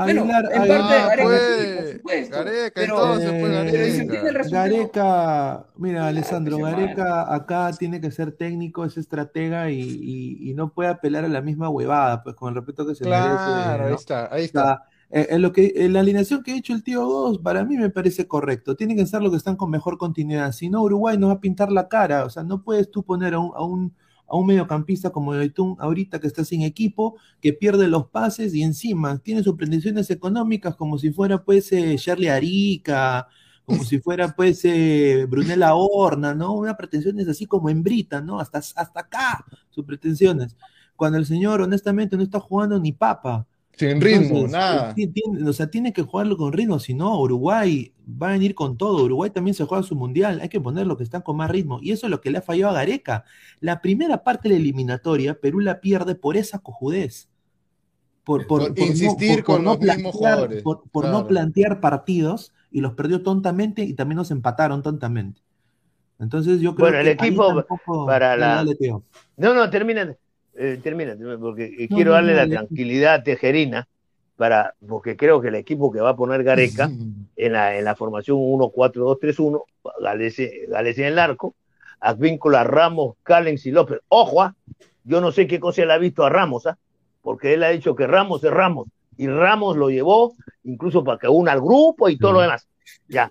bueno, Aguilar, en Aguilar. parte Ah, Gareca pues, sí, por supuesto. Gareca, pero, entonces, pues, Eh, Gareca. Gareca, mira, Alessandro, pues, Gareca acá tiene que ser técnico, es estratega y, y- y no puede apelar a la misma huevada, pues con el respeto que se merece. Claro, ahí está, ahí O está. sea, en lo que, en la alineación que ha hecho el tío Goss, para mí me parece correcto. Tienen que ser los que están con mejor continuidad. Si no, Uruguay nos va a pintar la cara. O sea, no puedes tú poner a un, a un, a un mediocampista como Yotun ahorita que está sin equipo, que pierde los pases y encima tiene sus pretensiones económicas como si fuera pues eh, Charlie Arica, como si fuera pues eh, Brunella Horna, ¿no? Unas pretensiones así como hembrita, ¿no? Hasta, hasta acá sus pretensiones. Cuando el señor honestamente no está jugando ni papa. Sin ritmo, Entonces, nada. tiene- o sea, tiene que jugarlo con ritmo, si no, Uruguay va a venir con todo. Uruguay también se juega su mundial, hay que poner los que están con más ritmo. Y eso es lo que le ha fallado a Gareca. La primera parte de la eliminatoria, Perú la pierde por esa cojudez. Por, por- Por por no- insistir por- por con no los mismos plantear- jugadores, Por, por no plantear partidos y los perdió tontamente y también nos empataron tontamente. Entonces yo creo Bueno, el que equipo para la-. No, no, termina, eh, termina, termina, porque eh, quiero no, darle no, la tranquilidad a Tejerina, para, porque creo que el equipo que va a poner Gareca en la, en la formación 1-4-2-3-1, Galese, Galese en el arco, Advíncula, Ramos, Callens y López. Ojo, ah, yo no sé qué cosa le ha visto a Ramos, ¿ah? porque él ha dicho que Ramos es Ramos, y Ramos lo llevó incluso para que una al grupo y todo lo demás. Ya.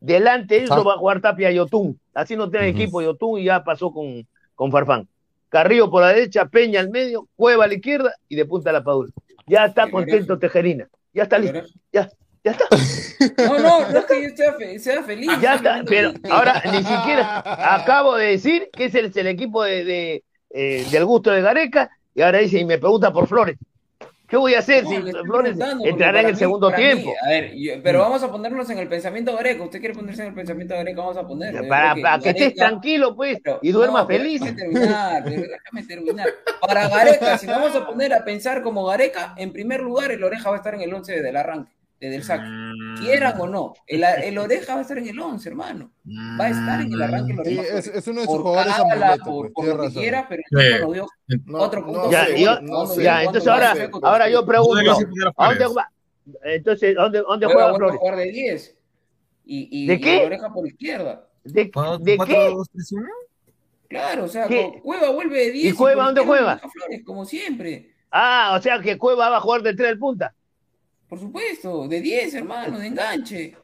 Delante de eso Ah. va a jugar Tapia y Yotun. Así no tiene Ujú. equipo Yotun y ya pasó con, con Farfán. Carrillo por la derecha, Peña al medio, Cueva a la izquierda y de punta a la Padula. Ya está contento Tejerina. Ya está listo. Ya, ya está. No, no, no es que yo sea, fe- sea feliz. Ya está. Pero ahora ni siquiera acabo de decir que es el, el equipo de, de, eh, del gusto de Gareca y ahora dice y me pregunta por Flores. ¿Qué voy a hacer No, si Flores entrará en el mí- segundo mí, tiempo? a ver, yo- pero vamos a ponernos en el pensamiento de Gareca. Usted quiere ponerse en el pensamiento de Gareca, vamos a ponerlo. Para, que estés Gareca- tranquilo, pues, pero- y duermas no, feliz. Déjame terminar, déjame terminar. Para Gareca, si vamos a poner a pensar como Gareca, en primer lugar, el Oreja va a estar en el 11 desde el arranque, desde el saque. Mm, Quieran o no, el, el Oreja va a estar en el 11, hermano. Va a estar en el arranque el Sí, Oreja. es, es uno de sus por jugadores amuletos, por, pues, por lo que quiera, pero el Sí. No, otro no punto. Ya, sé, y yo- no sé. Ya, entonces ahora, ahora yo pregunto, a ¿a dónde va? Entonces, ¿dónde, dónde Juega, Flores? jugar de 10. Y, y, ¿De y qué? el Oreja por izquierda. ¿De, ¿Cuatro- de qué? Claro, o sea, Cueva vuelve de 10. ¿Y Cueva dónde juega? Flores, como siempre. Ah, o sea que Cueva va a jugar de tres del punta. Por supuesto, de 10, hermano, de enganche.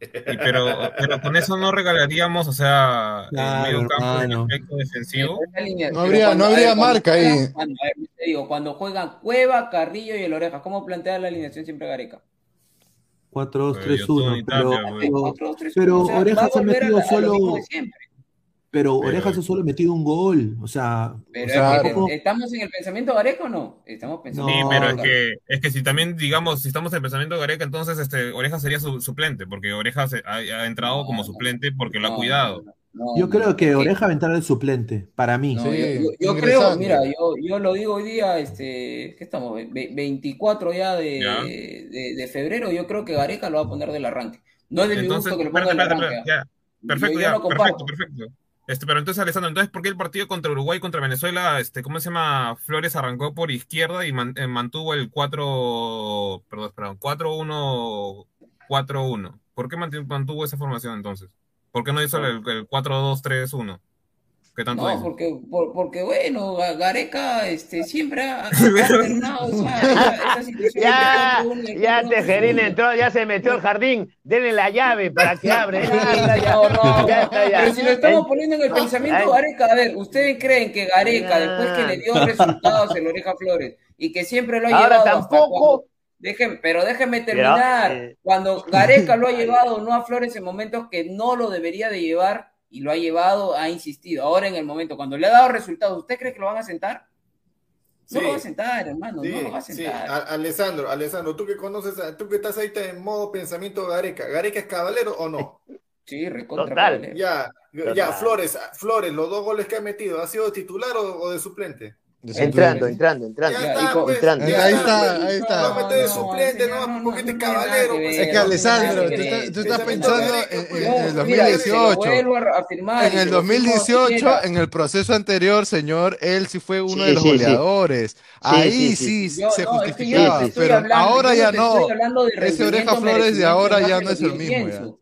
Y pero, pero con eso no regalaríamos, o sea, Claro, el medio campo aspecto defensivo. No habría- cuando- no habría cuando marca ahí. Cuando, a ver, te digo, cuando juegan Cueva, Carrillo y el Oreja, ¿cómo plantea la alineación siempre Gareca? 4, 2, Pero 3, yo estoy 1. en Pero, pero, 4, 2, 3, pero o sea, va Orejas a ha volver a metido solo- pero Pero- Orejas ha solo metido un gol. O sea, Pero o ¿estamos en el pensamiento Gareca o no? Estamos pensando Sí, No, pero es que, es que si también, digamos, si estamos en el pensamiento de Gareca, entonces este, Oreja sería su suplente, porque Oreja se- ha, ha entrado No, como no. suplente porque lo ha cuidado. no, no, yo no, creo que Oreja va a entrar de suplente, para mí. No, Sí, yo, yo- yo creo, mira, yo, yo lo digo hoy día, este, ¿qué estamos? Ve- 24 ya de, Ya. de, de febrero, yo creo que Gareca lo va a poner del arranque. No es de mi gusto que lo ponga del arranque. ya. Perfecto, Yo- yo ya, no comparto. perfecto, perfecto. Este, pero entonces, Alessandro, entonces, ¿por qué el partido contra Uruguay, contra Venezuela, este, ¿cómo se llama? Flores arrancó por izquierda y man- eh, mantuvo el 4, perdón, perdón, 4-1, 4-1. ¿Por qué mantu- mantuvo esa formación entonces? ¿Por qué no hizo el, el 4-2-3-1? ¿Qué tanto No, dice? porque, por- porque bueno, Ga- Gareca este, siempre ha, ha alternado situación Ya, ya. Tejerín entró, ya se metió al jardín. Denle la llave para que abre. Ya está, ya. No, no, Ya está, ya. Pero si lo estamos Eh, poniendo en el pensamiento Ay. Gareca, a ver, ¿ustedes creen que Gareca, después que le dio resultados en Oreja Flores y que siempre lo ha Ahora llevado hasta tampoco. cuando- Déjenme, pero déjenme terminar. eh. Cuando Gareca lo ha llevado no a Flores en momentos que no lo debería de llevar y lo ha llevado, ha insistido. Ahora en el momento, cuando le ha dado resultados, ¿usted cree que lo van a sentar? No Sí. lo va a sentar, hermano, Sí, no lo va a sí. sentar. A- Alessandro, Alessandro, tú que conoces, a- tú que estás ahí en modo pensamiento Gareca, ¿Gareca es caballero o no? Sí, recontra. Ya, Total. ya, Flores, Flores, los dos goles que ha metido, ¿ha sido titular o, o de suplente? Entrando, entrando, entrando. Ya está, pues, entrando. ya Ahí está, pues. ahí está. Lo mete de No, suplente, ¿no? no, Porque este no caballero, pues, Es que Alessandro, no tú estás, tú pensando en, en- en el No, mira, se lo 2018. vuelvo a afirmar, En el se lo firmo 2018, siquiera. en el proceso anterior, señor, él sí fue uno Sí, de los sí, sí. goleadores. Ahí sí, sí, Yo- se no, es que yo justificaba, no pero hablando- ahora ya no. de Ese Oreja Flores de ahora ya no es el mismo.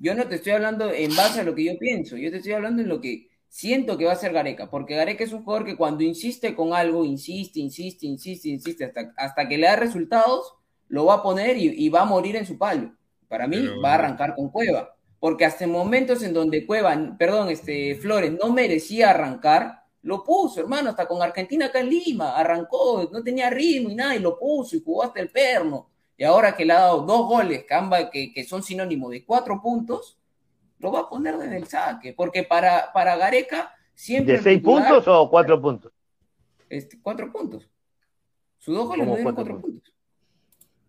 Yo no te estoy hablando en base a lo que yo pienso, yo te estoy hablando en lo que siento que va a ser Gareca, porque Gareca es un jugador que cuando insiste con algo, insiste, insiste, insiste, insiste, hasta, hasta que le da resultados, lo va a poner y, y va a morir en su palo. Para mí, Pero- va a arrancar con Cueva, porque hasta en momentos en donde Cueva, perdón, este, Flores no merecía arrancar, lo puso, hermano, hasta con Argentina acá en Lima, arrancó, no tenía ritmo y nada, y lo puso y jugó hasta el perno. Y ahora que le ha dado dos goles que, ambas- que, que son sinónimo de cuatro puntos, lo va a poner desde el saque, porque para, para Gareca siempre ¿De seis titular- puntos o cuatro puntos? este, cuatro puntos. Sus dos goles ¿Cómo lo dieron cuatro puntos.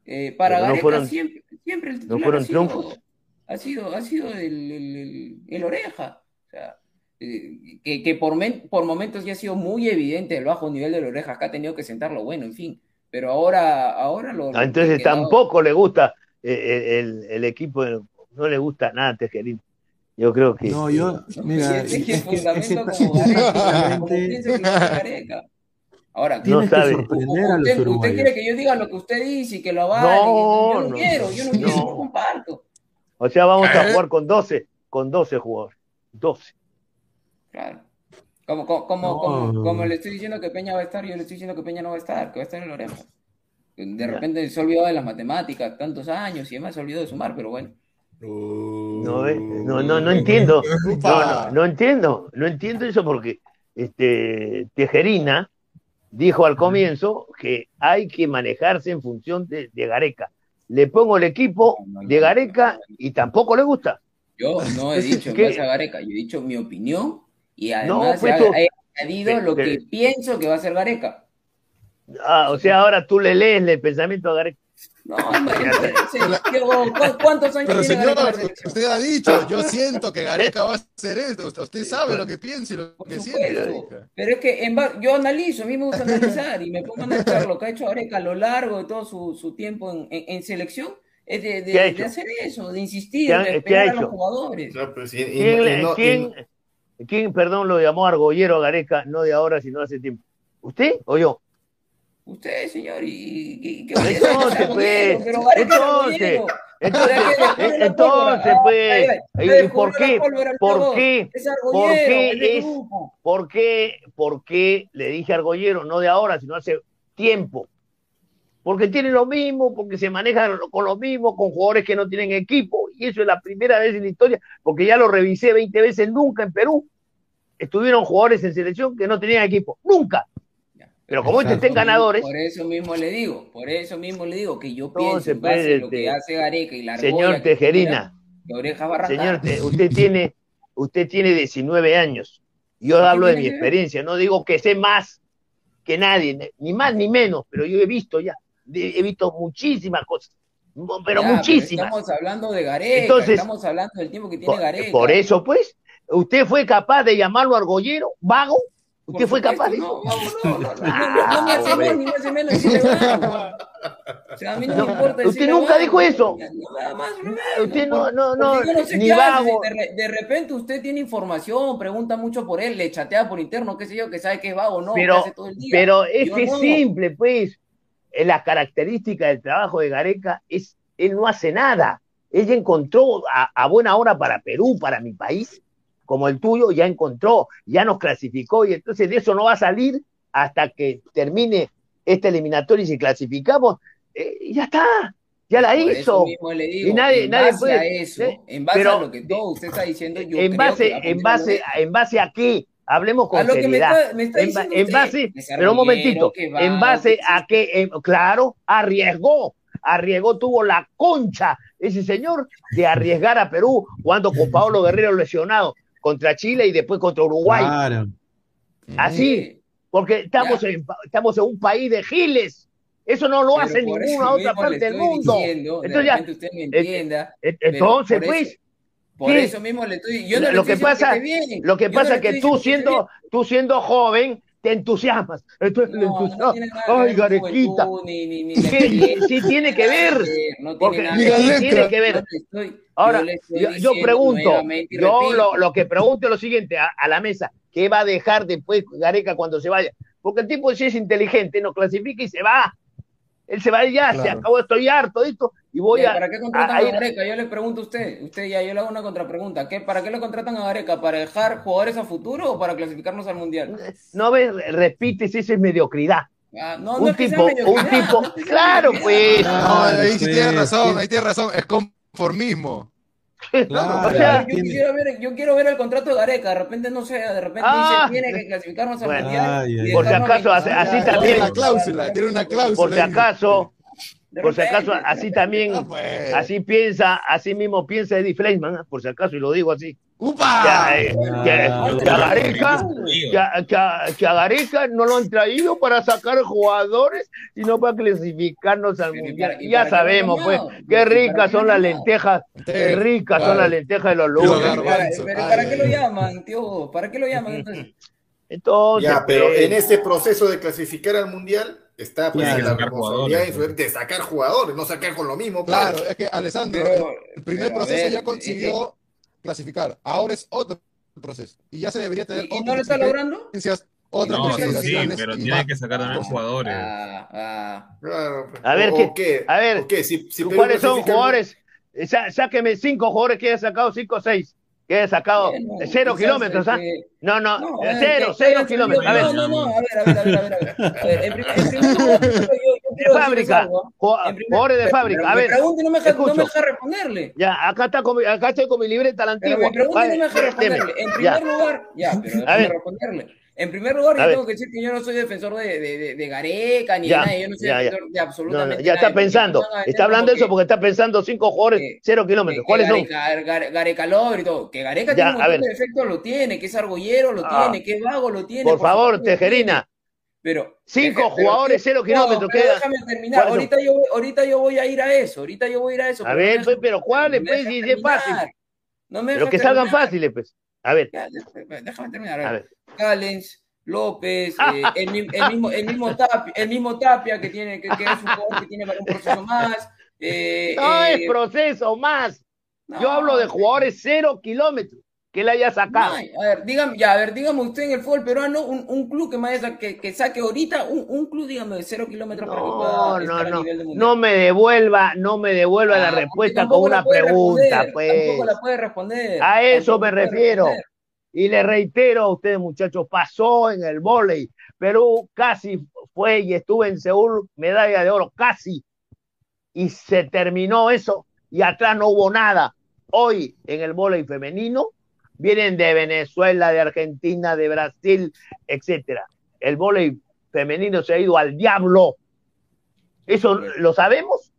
Eh, para no Gareca fueron- siempre, siempre el no titular fueron ha sido, triunfos. ha sido, ha sido el, el- el- el oreja. O sea, eh, que, que por, men- por momentos ya ha sido muy evidente el bajo nivel del oreja, acá ha tenido que sentarlo bueno, en fin. Pero ahora, ahora lo. Ah, Entonces tampoco le gusta eh, el, el equipo, no le gusta nada a Tejerín. Yo creo que No, yo, mira, si es es que, el es que fundamento como Gareca, como prácticamente piensa que lo hace Gareca. Ahora, No que sabe. sorprender a los usted, usted quiere que yo diga lo que usted dice y que lo avale. No, yo no, no, quiero, yo no quiero, no. comparto. O sea, vamos a jugar con 12, con 12 jugadores. 12. Claro. Como, como, como, No. como, como le estoy diciendo que Peña va a estar, yo le estoy diciendo que Peña no va a estar, que va a estar en Loreja. De repente se olvidó de las matemáticas, tantos años y además se olvidó de sumar, pero bueno. No, eh, no, no, no entiendo. No, no, no entiendo. No entiendo eso porque este, Tejerina dijo al comienzo que hay que manejarse en función de, de Gareca. Le pongo el equipo de Gareca y tampoco le gusta. Yo no he dicho en ¿Qué? base a Gareca, yo he dicho mi opinión y además pues he, tú- he añadido lo Pero- que pienso que va a ser Gareca. Ah, o sea, ahora tú le lees el pensamiento a Gareca. No, imagínate, se- yo- ¿cu- ¿cuántos años Pero tiene señor, Gareca usted ha dicho, yo siento que Gareca va a hacer esto. Usted- sabe lo que piensa y lo Por que siente. Pero es que en yo analizo, a mí me gusta analizar y me pongo a analizar lo que ha hecho Gareca a lo largo de todo su, su tiempo en, en- en selección, es de, de- hacer eso, de insistir, ¿Qué ha- de esperar a los jugadores. No, pues, y- y- ¿Quién, y y- quién- quién, perdón, lo llamó argollero a Gareca, no de ahora, sino hace tiempo? ¿Usted o yo? Usted, señor, y, y, y Entonces, pues, entonces. Entonces, la entonces, pólvora, pues, ay, ¿y- por qué? ¿Por qué? ¿Por qué es. ¿Por qué, ¿Por qué le dije argollero? No de ahora, sino hace tiempo. Porque tiene lo mismo, porque se manejan con lo mismo, con jugadores que no tienen equipo. Y eso es la primera vez en la historia, porque ya lo revisé 20 veces, nunca en Perú estuvieron jugadores en selección que no tenían equipo. Nunca. Pero como estos Exacto. estén ganadores, Por eso mismo le digo, por eso mismo le digo que yo No pienso se en base a lo que hace Gareca y la señor Tejerina, señor, te- usted tiene, usted tiene 19 años. Yo ¿Qué hablo de mi experiencia, no digo que sé más que nadie, ni más ni menos, pero yo he visto ya, he visto muchísimas cosas, pero Ya, muchísimas. estamos hablando de Gareca, Entonces, estamos hablando del tiempo que tiene Por, Gareca. por eso, pues, usted fue capaz de llamarlo argollero, vago. Usted fue capaz de no, no, no, no, no, me hace hombre. más ni me hace menos. O sea, a mí no, me importa usted nunca dijo eso. no, nada más, no, Usted no, no, no, yo no sé ni vago. de, re- de repente usted tiene información, pregunta mucho por él, le chatea por interno, qué sé yo, que sabe que es vago o no, Pero, pero es que es simple, pues. Es La característica del trabajo de Gareca es, él no hace nada. Él ya encontró a, a buena hora para Perú, para mi país, como el tuyo, ya encontró, ya nos clasificó y entonces de eso no va a salir hasta que termine esta eliminatoria y si clasificamos, eh, ya está, ya la Por hizo. mismo le digo, Y nadie- en nadie base puede- a eso, ¿eh? en base Pero a lo que todo usted está diciendo, yo en creo base, que a en base, lo en base a qué, hablemos con A lo que me seriedad. está, me está en, diciendo en usted, base, pero un momentito, en base a que, claro, arriesgó, arriesgó, tuvo la concha ese señor de arriesgar a Perú jugando con Pablo Guerrero lesionado contra Chile y después contra Uruguay. Claro. Así, porque estamos en, estamos en un país de giles. Eso no lo Pero hace ninguna otra parte del mundo. diciendo, Entonces ya, repente usted me eh, entienda, eh, Entonces, por pues, eso- por ¿qué? eso mismo le estoy yo no Lo le estoy que diciendo pasa- Lo que yo pasa le es que tú siendo, tú siendo joven, te entusiasmas. Entonces, No, no entusiasmas. tiene Ay, Garequita. juventud, ni, ni, ni ¿Qué? experiencia, Sí tiene que ver. no tiene Porque ver. sí tiene que ver. estoy- Ahora, yo pregunto, yo lo, lo que pregunto es lo siguiente a, a la mesa, ¿qué va a dejar después Gareca cuando se vaya? Porque el tipo si es inteligente, no clasifica y se va. Él se va y ya, se acabó, estoy harto de esto y voy a... ¿Para qué contratan a a, ir- Gareca? Yo le pregunto a usted, usted ya, yo le hago una contrapregunta. ¿Qué, ¿Para qué le contratan a Gareca? ¿Para dejar jugadores a futuro o para clasificarnos al Mundial? No ves, repites, esa es mediocridad. Ah, no, no un es que sea tipo, un tipo, no claro pues, No, Claro, ahí sí tiene razón, ahí tiene razón. Es conformismo. Claro. o sea, yo, quisiera ver, yo quiero ver el contrato de Gareca, de repente no sé, de repente Ah. dice tiene que clasificarnos al Bueno. Mundial. Por si acaso, así- 25 así años. también. Tiene una cláusula, tiene una cláusula. por si acaso, por si acaso, así también, Ah, pues. así piensa, así mismo piensa Eddie Fleischmann, ¿ah? por si acaso, y lo digo así. ¡Upa! Que, eh, que- que a Gareca, que a- que a- que a Gareca no lo han traído para sacar jugadores, sino para clasificarnos al Pero ¿y mundial. y ya sabemos, pues, qué ¿Y para ricas son las lentejas, qué ricas son las lentejas de los. Pero, pero ¿para qué lo llaman, tío? ¿Para qué lo llaman entonces? Entonces, Ya, pero pues, en este proceso de clasificar al mundial está pues la responsabilidad jugadores, de sacar jugadores, no sacar con lo mismo. pues. Claro, es que Alessandro, Pero- el primer proceso ver, ya eh, consiguió clasificar. Ahora es otro proceso. Y ya se debería tener ¿Y, no lo está logrando? otras No, sí, pero tiene más que sacar también jugadores. Ah, ah. Claro, pues. A ver, ¿qué- qué, a ver, qué, si, si ¿cuáles son jugadores? Sá- Sáqueme cinco jugadores que haya sacado cinco o seis. Que haya sacado Bueno, eh, cero kilómetros, ¿ah? este, No, no, No, eh, a ver, cero, que- cero que- kilómetros. A ver, No, no, no, a ver, a ver, a ver, a ver. a ver. A ver, en primer, en primer lugar, yo, yo de fábrica, primer- jugadores de fábrica. A ver, pregunta y no me deja, no me deja responderle. Ya, acá, está con, acá estoy con mi libreta la Pero antigua. me pregunta y no me deja responderle. En Ya. primer lugar, ya, pero déjame ver. responderle. En primer lugar, yo tengo que decir que yo no soy defensor de, de, de- Gareca ni Ya, de nadie. Yo no soy ya, ya. defensor de No, no, absolutamente ya está nadie. pensando, está hablando de eso porque está pensando cinco jugadores, Eh, cero kilómetros. ¿Cuáles son? Gareca, Gare- Gareca y todo. Que Gareca tiene un montón de defectos, lo tiene. Que es argollero, lo Ah. tiene. Que es vago, lo tiene. Por favor. Tejerina, Pero cinco pero- jugadores, cero no, kilómetros pero déjame terminar. Ahorita yo, voy- ahorita yo voy a ir a eso. Ahorita yo voy a ir a eso. A ver, no pues, pero ¿cuáles? no me Pues, si es fácil. No me Pero que salgan fáciles, pues. A ver, Ya, Déjame terminar. a ver. Callens, López, eh, el, mi- el mismo, el, mismo Tapia, el mismo Tapia, que, tiene, que, que es un jugador que tiene para un proceso más. eh, No eh, es proceso más. Yo hablo de jugadores cero kilómetros que le haya no sacado. a ver, dígame, ya, a ver, dígame usted en el fútbol peruano, un, un club que, más, que, que saque ahorita, un, un club, dígame, de cero kilómetros para que No, pueda no, estar a no. nivel de. No me devuelva, no me devuelva la Ah, respuesta con una pregunta, responder, pues. Tampoco la puede responder. A eso me refiero. responder. Y le reitero a ustedes, muchachos, pasó en el vóley. Perú casi fue y estuve en Seúl, medalla de oro, casi. Y se terminó eso y atrás no hubo nada. Hoy en el vóley femenino vienen de Venezuela, de Argentina, de Brasil, etcétera. El vóley femenino se ha ido al diablo. ¿Eso lo sabemos?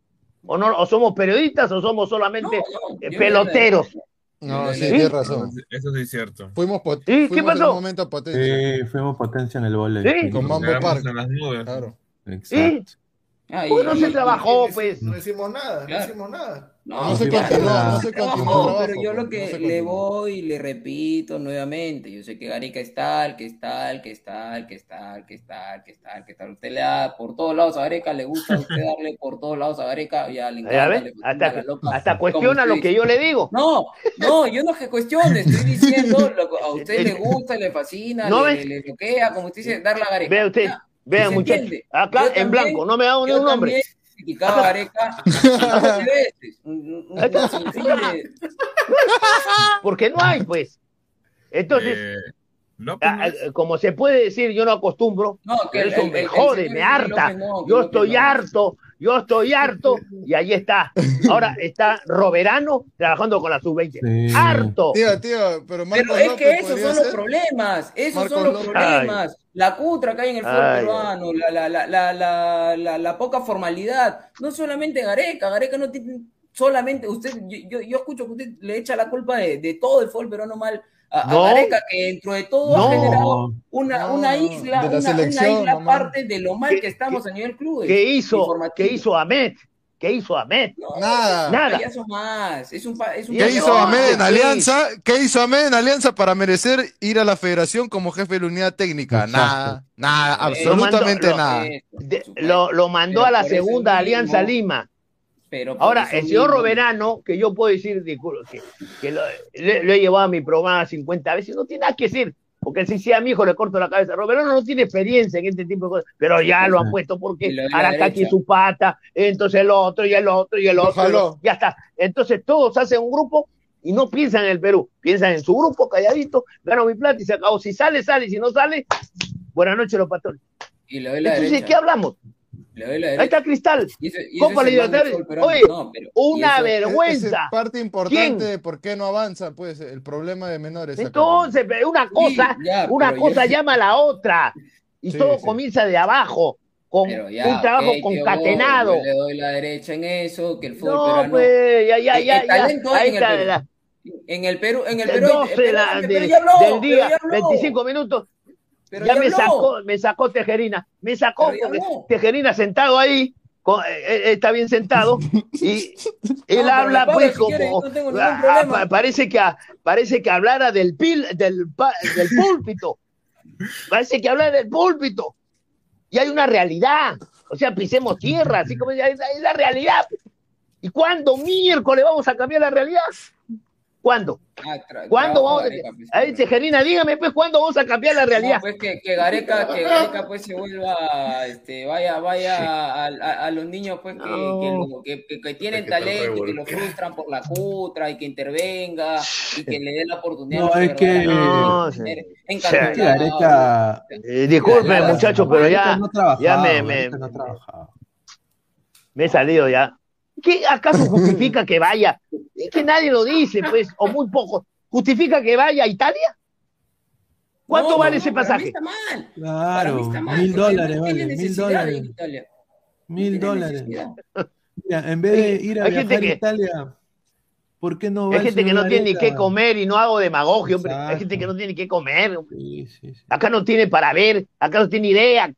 ¿O no? ¿O somos periodistas o somos solamente No, no, eh, peloteros? No, sí, ¿Sí? tienes razón. eso sí es cierto. Fuimos, pot- ¿Sí? ¿Qué fuimos en pasó? un momento potencia. Sí, fuimos potencia en el vóley. Sí. Con Mambo Park. en las nubes. Claro. Exacto. Y- ¿Por qué no se trabajó, No pues? No hicimos nada, no hicimos nada. No, No se continuó, no se continuó pero yo lo que no le voy y le repito nuevamente, yo sé que Gareca es tal, que es tal, que es tal, que es tal, que es tal, que es tal, que tal. Usted le da por todos lados a Gareca, le gusta a usted darle por todos lados a Gareca, ya le encanta, le hasta, la loca, hasta como cuestiona lo que yo le digo. No, no, yo no que cuestione, estoy diciendo lo que a usted le gusta, le fascina, ¿No le, bloquea, como usted dice, darle a Gareca. Vea usted, Ya, vean muchachos, acá Yo en también- blanco, no me ha dado ni Yo un nombre. criticaba a veces, un, un- de- Porque no hay, pues. Entonces, Eh, López a- no a- es- como se puede decir, yo no acostumbro, No, que pero el- eso el- me el- jode, me harta. no, Yo estoy no. harto, yo estoy harto, y ahí está. Ahora está Roberano trabajando con la sub-20. Sí. Harto. Tío, tío, pero Marcos Pero es López que esos son los problemas, esos Marcos son los López. problemas. La cutra que hay en el fútbol Ay, peruano, la, la, la, la, la, la, la poca formalidad. No solamente Gareca, Gareca no tiene solamente, usted, yo, yo, yo escucho que usted le echa la culpa de, de todo el fútbol peruano mal a, a No. Gareca, que dentro de todo No. ha generado una, No, una isla, de la una, una isla mamá. aparte de lo mal ¿Qué- que estamos a nivel clubes. ¿Qué hizo? ¿Qué hizo Ahmed? ¿Qué hizo Ahmed? No, Nada. Nada. payaso más. Es un, pa- es un ¿Qué ¿Qué payaso hizo. Ahmed en. Alianza? ¿Qué hizo Ahmed en Alianza para merecer ir a la federación como jefe de la unidad técnica? Exacto. Nada, nada, Lo absolutamente mandó- lo- nada. Eh, De- supuesto. lo, lo mandó Pero a la segunda mismo- Alianza Lima. Pero Ahora, el señor mismo- Roberano, que yo puedo decir, disculpe, que, que lo, le- lo he llevado a mi programa 50 veces, no tiene nada que decir, porque si sea mi hijo le corto la cabeza. Roberano no tiene experiencia en este tipo de cosas, pero ya lo han puesto porque Aracaki es su pata, entonces el otro y el otro y el otro, jaló. ya está. Entonces todos hacen un grupo y no piensan en el Perú, piensan en su grupo, calladito, gano mi plata y se acabó. Si sale, sale, y si no sale, buenas noches los patrones. Y le doy la Entonces, derecha. ¿qué hablamos? Le doy la Ahí está Cristal, Y eso- y Copa Libertadores. Oye, No, pero- y una eso- Vergüenza. Es parte importante ¿Quién? de por qué no avanza, pues, el problema de menores. Entonces, una cosa, Sí, ya, una cosa llama a la otra. Y Sí, todo sí. comienza de abajo, con ya, un trabajo concatenado. Yo le doy la derecha en eso, que el fútbol No, peruano. pues, ya, ya, El- ya, el talento Ahí en el está, Perú. En el Perú, en el de Perú. 12 pero- la- pero de- ya habló, del día, ya habló. 25 minutos. Pero ya ya me sacó, me sacó Tejerina, me sacó. Tejerina sentado ahí, con- eh, eh, está bien sentado, y él habla pues si como, quiere, no parece que, a- parece que hablara del pil, del, del púlpito, parece que habla del púlpito, y hay una realidad, o sea, pisemos tierra, así como es, es la realidad. ¿Y cuándo miércoles vamos a cambiar la realidad? ¿Cuándo? Ah, ¿Cuándo vamos a... Gareca, pues, Ahí, Tejerina, dígame, pues, ¿cuándo vamos a cambiar la realidad? No, pues que, que Gareca, que Gareca pues se vuelva, este, vaya, vaya a, a- a los niños pues que, No. que, lo- que- que- que tienen talento y que revuelto. frustran por la cutra y que intervenga y que le dé la oportunidad No, a los es que- No, sí. que Gareca. Eh, ya, muchachos, pero ya, no trabajaba, ya me, me, me he salido ya. ¿Qué acaso justifica que vaya? Es que nadie lo dice, pues, o muy poco. ¿Justifica que vaya a Italia? ¿Cuánto No, vale no, ese para mí pasaje? está mal. Para mí Claro, está mal, mil dólares vale, mil dólares. Mil dólares. Mira, en vez de ir a hay gente viajar a Italia, ¿por qué no Hay gente que no tiene ni qué comer y no hago demagogia, hombre. Hay gente que no tiene qué comer. Sí, sí, sí. Acá no tiene para ver, acá no tiene idea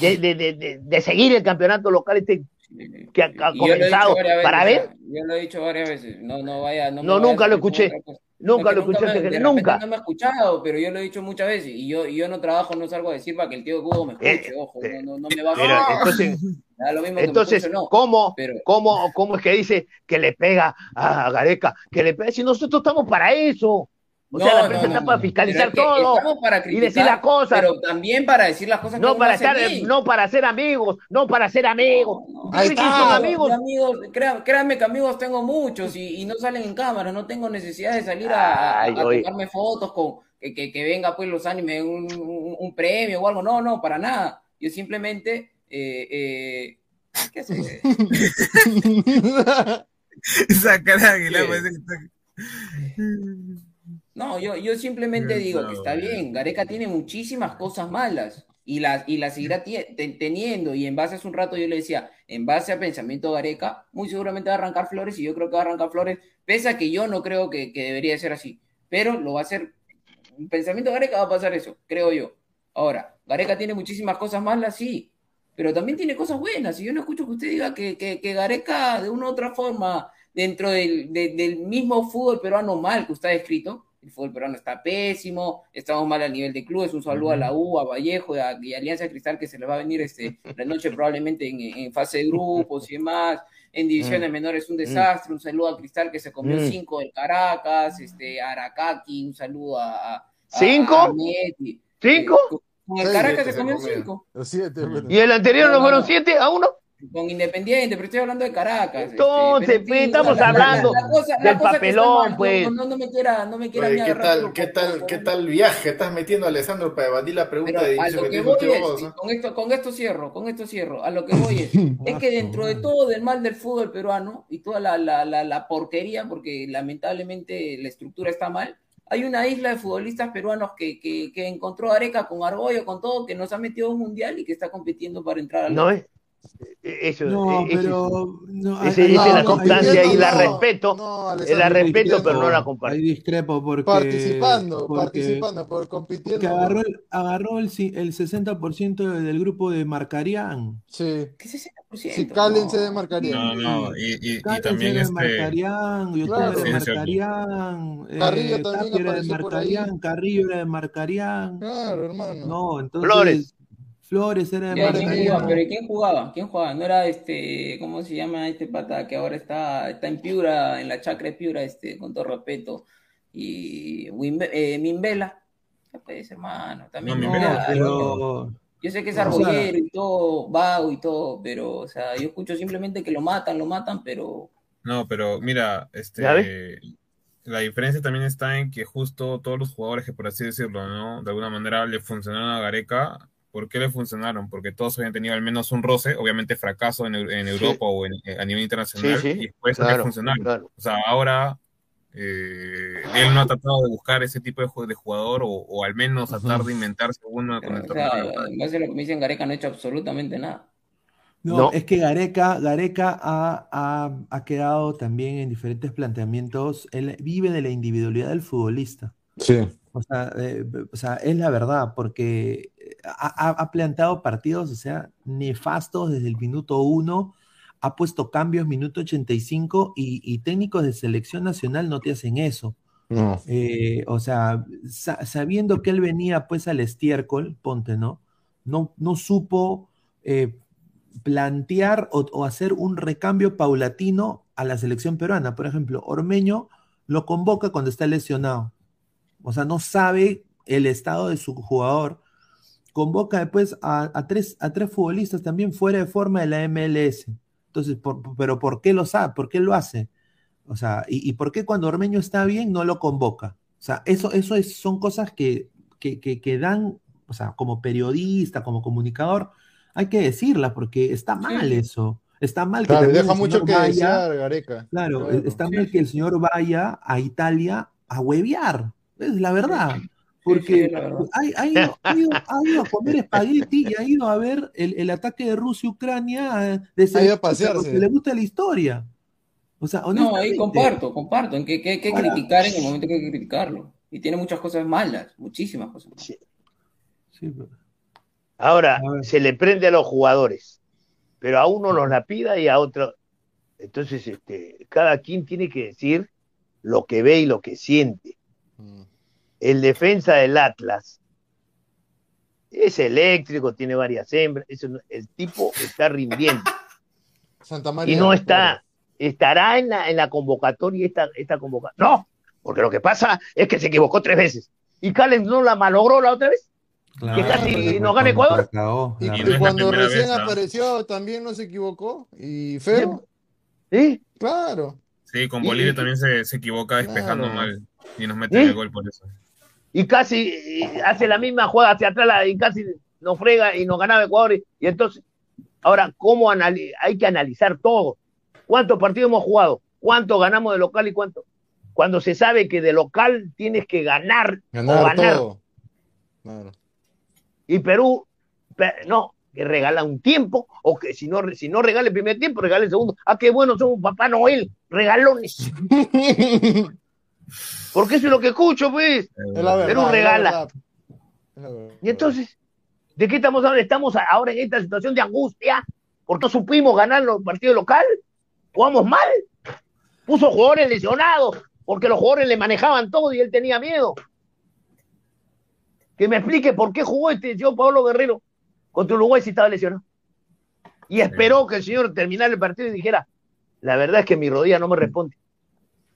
de, de, de, de- de seguir el campeonato local este que ha, comenzado. Para ver, Yo lo he dicho varias veces. No, no vaya, no, me No, vaya nunca lo escuché. nunca lo me- de repente nunca. No me ha escuchado, pero yo lo he dicho muchas veces. Y yo, y yo no trabajo, no salgo a decir para que el tío Hugo me escuche. Eh, Ojo, eh, no, no, me va a entonces, lo mismo entonces escuche no. ¿cómo, Pero, cómo, ¿cómo es que dice que le pega a Gareca? Que le pega, si nosotros estamos para eso. O sea, No, la no, prensa no, está para fiscalizar Pero es que todo. Y decir las cosas. pero también para decir las cosas que No para estar, no para ser amigos, no para ser amigos. No, no. ¿Usted Ahí cree que está. son Yo amigos? amigos, créan- créanme que amigos tengo muchos y, y no salen en cámara, no tengo necesidad de salir a, Ay, a tomarme fotos con que, que, que venga pues los animes un, un, un premio o algo, no, no, para nada. Yo simplemente eh, eh, ¿qué? Esa cara de No, yo, yo simplemente digo que está bien, Gareca tiene muchísimas cosas malas y las y las seguirá teniendo y en base a hace un rato yo le decía, en base a pensamiento Gareca, muy seguramente va a arrancar Flores y yo creo que va a arrancar Flores, pese a que yo no creo que, que debería ser así, pero lo va a hacer, en pensamiento Gareca va a pasar eso, creo yo. Ahora, Gareca tiene muchísimas cosas malas, sí, pero también tiene cosas buenas y yo no escucho que usted diga que, que, que Gareca de una u otra forma, dentro del, de- del mismo fútbol peruano mal que usted ha descrito, el fútbol peruano está pésimo, estamos mal a nivel de clubes. Un saludo a la U, a Vallejo y a, y a Alianza Cristal que se les va a venir este, la noche probablemente en, en fase de grupos y demás. En divisiones menores un desastre. Un saludo a Cristal que se comió Mm. cinco del Caracas, este, a Aracaki, un saludo a, a- ¿Cinco? a. ¿Cinco? Eh, con el Caracas sí, se comió se comió. cinco. Los siete, pero- ¿Y el anterior No, no no, fueron no. siete a uno? Con Independiente, pero estoy hablando de Caracas. este, Entonces, pues, estamos la- la- hablando la cosa- la del cosa está papelón, mal, pues. No, no, no me quiera, no me quiera Oye, ni ¿qué tal, qué tal, qué tal viaje estás metiendo, Alessandro, para evadir la pregunta Pero de a lo que voy es, vos, ¿no? con esto, con esto cierro, con esto cierro, a lo que voy es, es que dentro de todo del mal del fútbol peruano y toda la, la, la, la porquería, porque lamentablemente la estructura está mal, hay una isla de futbolistas peruanos que, que, que encontró Areca con Argoyo, con todo, que nos ha metido un mundial y que está compitiendo para entrar al No es. Eso, No, ese- pero. No, ese- ahí- esa ahí- es la ahí- constancia y la no, respeto. no, la respeto, pero no la Ahí comparto. discrepo porque. Participando, porque- participando, por compitiendo. Que agarró, el, agarró el, el 60% del grupo de Marcarián. Sí. ¿Qué es ese 60%? Si Calen No. se demarcaría. No, no, y, y, y también era de este. Marcarián, Claro. de Sí. Marcarián, eh, Carrillo también de apareció por ahí. Marcarián, Carrillo era de Marcarián. Claro, hermano. No, entonces. Flores. Flores era de ¿Quién, quién jugaba? ¿Pero ¿y quién jugaba? ¿Quién jugaba? No era este, ¿cómo se llama este pata que ahora está, está en Piura, en la chacra de Piura, este, con todo respeto? Y Wimbe- eh, Mimbela. ¿Qué pues, hermano? También No, No, Mimbela, pero. Yo sé que es o sea- y todo, vago y todo, pero, o sea, yo escucho simplemente que lo matan, lo matan, pero No, pero mira, ¿Ya este, la diferencia también está en que justo todos los jugadores que por así decirlo, ¿no? De alguna manera le funcionaron a Gareca, ¿por qué le funcionaron? Porque todos habían tenido al menos un roce, obviamente fracaso en, Eu- en Europa o en- a nivel internacional, Sí, sí, y después le Claro, funcionaron. claro. O sea, ahora eh, él no ha tratado de buscar ese tipo de, ju- de jugador o, o al menos tratar de inventarse uno con el o torneo sea, local. en base a lo que me dicen, Gareca no ha hecho absolutamente nada. No, No. es que Gareca, Gareca ha, ha- ha quedado también en diferentes planteamientos. Él vive de la individualidad del futbolista. Sí. O sea, eh, o sea, es la verdad, porque ha, ha- ha planteado partidos, o sea, nefastos desde el minuto uno, ha puesto cambios minuto 85 y, y técnicos de selección nacional no te hacen eso. No. Eh, o sea, sa- sabiendo que él venía pues al estiércol, ponte, ¿no? No, no supo eh, plantear o, o hacer un recambio paulatino a la selección peruana. Por ejemplo, Ormeño lo convoca cuando está lesionado. O sea, no sabe el estado de su jugador. Convoca después a, a tres, a tres futbolistas también fuera de forma de la MLS. Entonces, por- pero ¿por qué lo sabe? ¿Por qué lo hace? O sea, ¿y, y por qué cuando Ormeño está bien no lo convoca? O sea, eso, eso es, son cosas que, que, que, que dan, o sea, como periodista, como comunicador, hay que decirlas porque está mal eso. Está mal que Claro, también deja el mucho señor que vaya- desear, Gareca. Claro, Claro. está mal que el señor vaya a Italia a huevear. Es la verdad. Porque ha, ha ido, ha, ido, ha ido a comer espagueti y ha ido a ver el, el ataque de Rusia-Ucrania eh, de Ha ido a pasearse. porque le gusta la historia. O sea, No, ahí comparto, comparto, en que, que hay que Ahora- criticar en el momento que hay que criticarlo. Y tiene muchas cosas malas, muchísimas cosas malas. Sí, pero- Ahora, se le prende a los jugadores, pero a uno nos la pida y a otro. Entonces, este, cada quien tiene que decir lo que ve y lo que siente. Mm. El defensa del Atlas es eléctrico, tiene varias hembras, eso no- el tipo está rindiendo Santa María. y no está, estará en la, en la convocatoria esta, esta convocatoria. No, porque lo que pasa es que se equivocó tres veces. Y Callens no la malogró la otra vez. Claro, casi porque nos gana Ecuador. cagó, Y, es cuando recién vez, apareció también no se equivocó. Y Feo, ¿Sí? claro. Sí, con Bolivia y- también se, se equivoca despejando Claro. mal y nos meten ¿Sí? el gol por eso. y casi hace la misma jugada hacia atrás y casi nos frega y nos ganaba Ecuador. Y, y entonces, ahora, ¿cómo hay que analizar todo? ¿Cuántos partidos hemos jugado? ¿Cuánto ganamos de local y cuánto? Cuando se sabe que de local tienes que ganar, o Ganar todo. Claro. Y Perú, pe- no, que regala un tiempo, o que si no, si no regala el primer tiempo, regala el segundo. Ah, qué bueno, somos Papá Noel, regalones. Porque eso es lo que escucho, pues. Es la verdad, la regala. Es la verdad. Y entonces, ¿de qué estamos hablando? Estamos ahora en esta situación de angustia porque no supimos ganar los partidos local. Jugamos mal. Puso jugadores lesionados porque los jugadores le manejaban todo y él tenía miedo. Que me explique por qué jugó este señor Pablo Guerrero contra Uruguay si estaba lesionado. Y esperó que el señor terminara el partido y dijera, la verdad es que mi rodilla no me responde.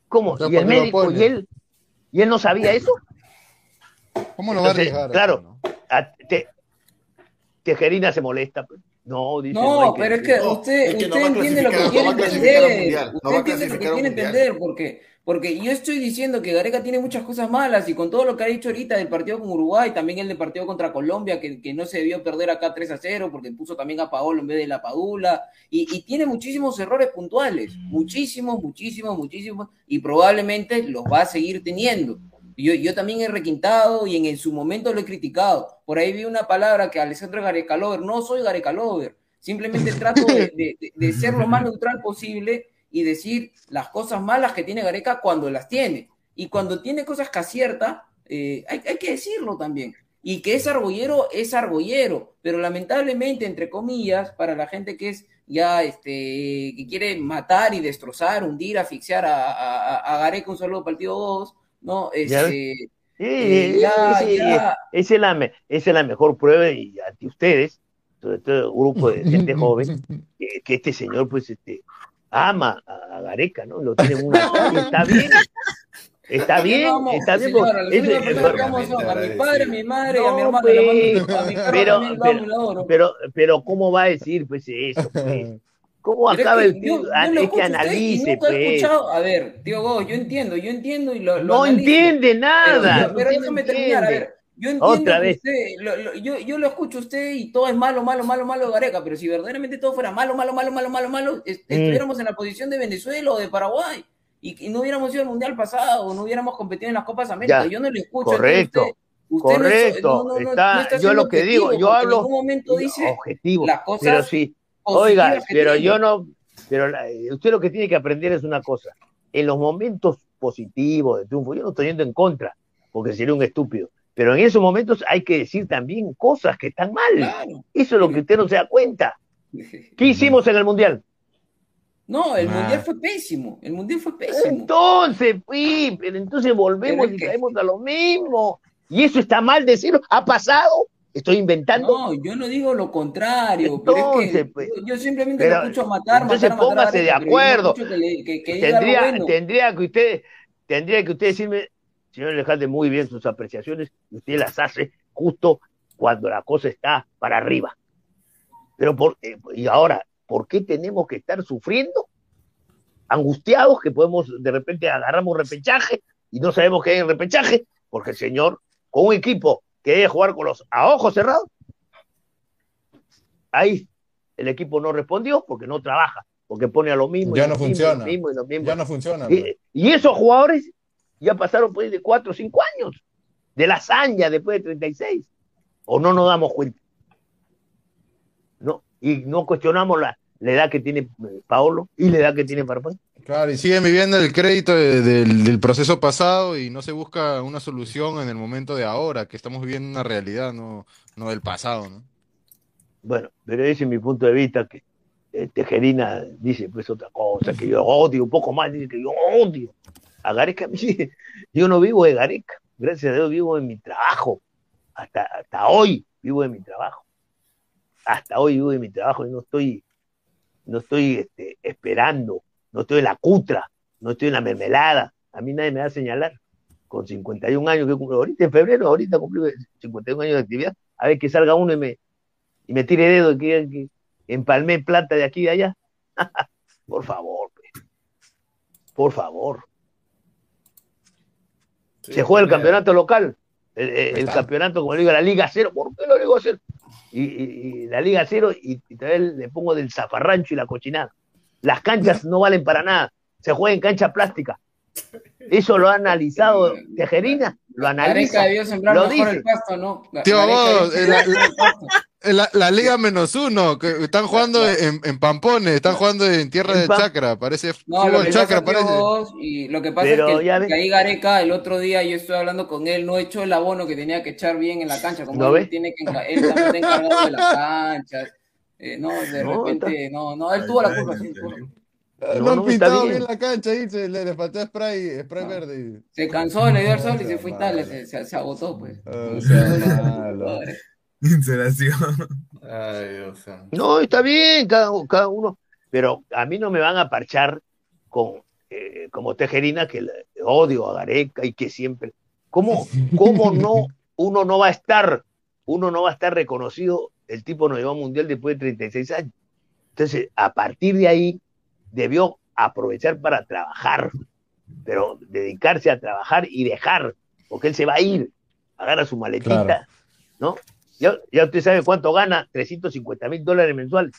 ¿Cómo? Entonces, ¿Y el ¿por qué lo médico? ¿Y él? ¿Y él no sabía eso? ¿Cómo lo va a arriesgar? claro. no? a- te- Tejerina se molesta. pues. No, dice. No, pero es que no, usted, es que usted entiende lo que quiere entender. Usted entiende lo que quiere entender, porque, porque yo estoy diciendo que Gareca tiene muchas cosas malas y con todo lo que ha dicho ahorita del partido con Uruguay, también el del partido contra Colombia, que, no se debió perder acá 3 a 0 porque puso también a Paolo en vez de la Padula, y, tiene muchísimos errores puntuales, muchísimos, muchísimos, muchísimos, y probablemente los va a seguir teniendo. Yo, también he requintado y en, su momento lo he criticado. Por ahí vi una palabra que Alessandro es Gareca Lover. No soy Gareca Lover. Simplemente trato de ser lo más neutral posible y decir las cosas malas que tiene Gareca cuando las tiene. Y cuando tiene cosas que acierta, eh, hay, hay que decirlo también. Y que es argollero, es argollero. Pero lamentablemente, entre comillas, para la gente que es ya, este, que quiere matar y destrozar, hundir, asfixiar a, a, Gareca un solo partido o dos, ¿no? Ya Este, Sí, eh, ya, sí, ya. Esa, es la, me- esa es la mejor prueba y ante ustedes, sobre todo el grupo de gente joven, que, que este señor pues este ama a, Gareca, ¿no? Lo tiene muy está bien. Está bien, Vamos, está bien. señora, son a mi padre, a mi madre y a mi No, hermano. mando- a mi perro pero- también adoro. pero, pero, ¿cómo va a decir pues eso? pues? ¿Cómo Pero acaba el tío? es que analice, pues. escuchado- A ver, tío yo entiendo, yo entiendo y lo, lo No analizo. entiende nada. pero no déjame entiende. terminar, a ver. Yo entiendo Otra que vez. usted, lo- lo- yo, yo lo escucho a usted y todo es malo, malo, malo, malo de Gareca, pero si verdaderamente todo fuera malo, malo, malo, malo, malo, malo, Mm. estuviéramos en la posición de Venezuela o de Paraguay y, y no hubiéramos ido al Mundial pasado o no hubiéramos competido en las Copas América. Ya, Yo no le escucho. correcto, usted, usted no Correcto, no- no- no- está, yo lo que digo, yo hablo En momento dice objetivo, las cosas pero sí, oiga, pero yo no, pero la- usted lo que tiene que aprender es una cosa, en los momentos positivos de triunfo, yo no estoy yendo en contra, porque sería un estúpido, pero en esos momentos hay que decir también cosas que están mal, Claro. eso es lo que usted no se da cuenta. ¿Qué hicimos en el Mundial? No, el Ah. mundial fue pésimo. El mundial fue pésimo. Entonces, sí, pero entonces volvemos Pero y que- caemos a lo mismo, y eso está mal decirlo, ha pasado, estoy inventando. No, yo no digo lo contrario, pero es que Entonces, pues, yo, yo simplemente pero, lo escucho matar, entonces matar, póngase de pero acuerdo. escucho que, le- que- que diga algo tendría, bueno. tendría que usted, tendría que usted decirme, señor Alejandro, muy bien sus apreciaciones, y usted las hace justo cuando la cosa está para arriba. Pero por, eh, y ahora, ¿por qué tenemos que estar sufriendo? Angustiados que podemos, de repente agarramos repechaje y no sabemos qué hay en repechaje, porque el señor, con un equipo que debe jugar con los a ojos cerrados, ahí el equipo no respondió porque no trabaja, porque pone a lo mismo. y Ya no funciona. Ya no funciona. y esos jugadores ya pasaron pues de cuatro o cinco años. de la hazaña después de 36. ¿O no nos damos cuenta? ¿No? Y no cuestionamos la, la edad que tiene eh, Paolo y la edad que tiene Farfán. Claro, y siguen viviendo el crédito de- del, del proceso pasado y no se busca una solución en el momento de ahora, que estamos viviendo una realidad, no, no del pasado, ¿no? Bueno, pero ese es mi punto de vista, que eh, Tejerina dice pues otra cosa, que yo odio, un poco más, dice que yo odio a Gareca. Yo no vivo de Gareca, gracias a Dios vivo en mi trabajo, hasta, hasta hoy vivo de mi trabajo, hasta hoy vivo de mi trabajo y no estoy, no estoy este, esperando, no estoy en la cutra, no estoy en la mermelada, a mí nadie me va a señalar. Con 51 años que cumplo, ahorita en febrero, ahorita cumplí 51 años de actividad, a ver que salga uno y me, y me tire dedo que, que empalmé plata de aquí y de allá. Por favor, por favor. Sí, Se juega el mira, campeonato local, el, campeonato, como le digo, la Liga Cero. ¿Por qué lo digo cero? Y, y- y la Liga Cero, y, y también le pongo del zafarrancho y la cochinada. Las canchas no valen para nada, se juega en cancha plástica. Eso lo ha analizado Tejerina, lo analiza. debió sembrar lo mejor dice. el pasto, ¿no? Ga- Tío, vos, eh, la-. La, la Liga menos uno, que están jugando en, en Pampones, están jugando en tierra de chacra, parece No, lo que chacra, parece. vos, y lo que pasa Pero es que, ya que ahí Gareca el otro día yo estoy hablando con él, no echó el abono que tenía que echar bien en la cancha, como ¿No él ves? tiene que enca- él también está encargado de la cancha. eh, no, de No, repente, no, no, él tuvo la culpa, sí, culpa. No, No, han está pintado bien. bien la cancha ahí, se le, le faltó spray, spray Ah. verde. Se cansó, le dio el sol y se Puta fue y tal, se, se, se agotó, pues. Ah, sea Ay, Dios santo. No, está bien, cada, cada uno, pero a mí no me van a parchar con eh, como Tejerina, que le- odio a Gareca y que siempre. ¿Cómo, ¿Cómo no uno no va a estar, uno no va a estar reconocido? El tipo nos llevó a mundial después de 36 años. Entonces, a partir de ahí, debió aprovechar para trabajar, pero dedicarse a trabajar y dejar, porque él se va a ir, agarra su maletita, Claro. ¿no? Ya, ya usted sabe cuánto gana, 350 mil dólares mensuales.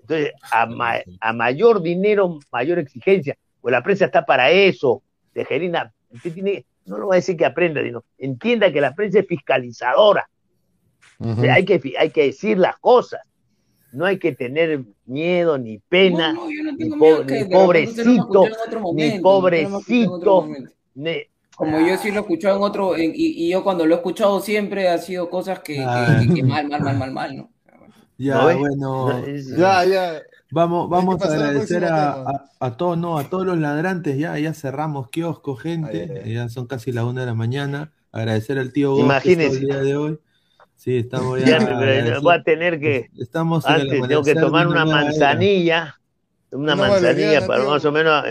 Entonces, a, ma- a mayor dinero, mayor exigencia. Pues la prensa está para eso. Tejerina, usted tiene, no lo va a decir que aprenda, sino entienda que la prensa es fiscalizadora. O sea, hay, que, hay que decir las cosas. No hay que tener miedo ni pena. No, no, yo no ni, tengo po- miedo que ni pobrecito, ni pobrecito, ni- Como yo sí lo he escuchado en otro, en- y, y yo cuando lo he escuchado siempre ha sido cosas que, que- Ah. que- que mal, mal, mal, mal, mal, ¿no? Ya, bueno, Ya, ya. vamos, vamos a agradecer a, a, a todos, no, a todos los ladrantes, ya, ya cerramos kiosco, gente, Ay, ay, ay. ya son casi la una de la mañana. Agradecer al tío Gómez Imagínese. el día de hoy. Sí, estamos ya. ya, voy a tener que, Estamos en el antes tengo que tomar una era. manzanilla, una, manzanilla para tío. más o menos,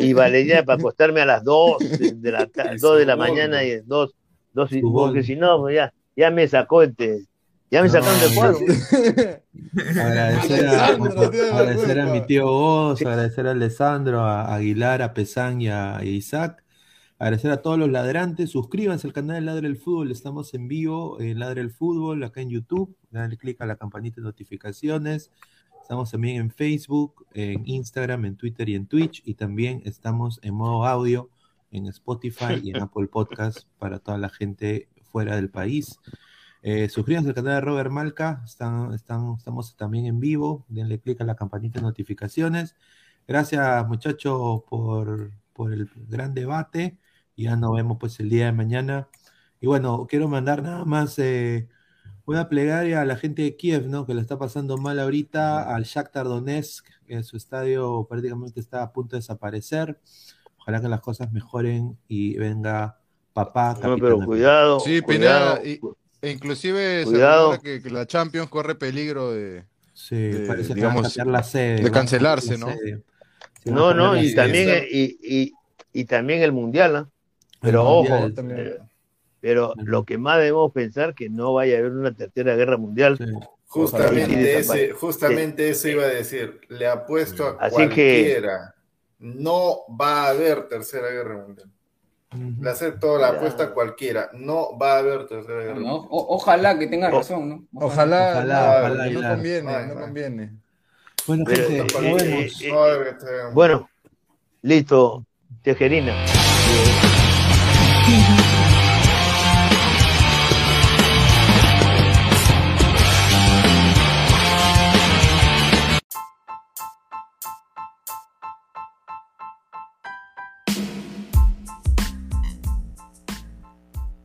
y valeriana para acostarme a las 2 de, la, ta- El dos de la mañana ¿no? y 2, dos, y- Fútbol. porque si no, pues ya, ya me sacó este, ya me No, sacaron del cuadro. Agradecer a, agradecer mi tío Goz, agradecer a Alessandro, a Aguilar, a Pesán y a, Isaac. Agradecer a todos los ladrantes. Suscríbanse al canal de Ladre el Fútbol. Estamos en vivo en Ladre el Fútbol, acá en YouTube. Dale click a la campanita de notificaciones. Estamos también en Facebook, en Instagram, en Twitter y en Twitch. Y también estamos en modo audio en Spotify y en Apple Podcast para toda la gente fuera del país. Eh, suscríbanse al canal de Robert Malca, están, están, estamos también en vivo, denle click a la campanita de notificaciones. Gracias muchachos por, por el gran debate, ya nos vemos pues el día de mañana. Y bueno, quiero mandar nada más eh, una plegaria a la gente de Kiev, ¿no? Que la está pasando mal ahorita, al Shakhtar Donetsk, que su estadio prácticamente está a punto de desaparecer. Ojalá que las cosas mejoren y venga papá. No, pero cuidado, Sí, cuidado. Pineda, y- E inclusive se Cuidado. rumora que, que la Champions corre peligro de, Sí, de, parece que van a digamos, cambiar la sede. de cancelarse, ¿no? No, no, y también, y, y, y también el mundial, ¿ah? El Pero Mundial, ojo, sí. Pero lo que más debemos pensar que no vaya a haber una tercera guerra mundial. Sí. Justamente, ese, justamente eso iba a decir. Le apuesto a Así que- cualquiera. No va a haber tercera guerra mundial. Le acepto la apuesta a cualquiera. No va a haber tercera guerra No, mundial. o- ojalá que tenga razón, ¿no? Ojalá, Ojalá, no, ojalá, no conviene, Ay, no ay. conviene. Bueno, Pero, gente, eh, eh, eh, No Bueno, listo, Tejerina.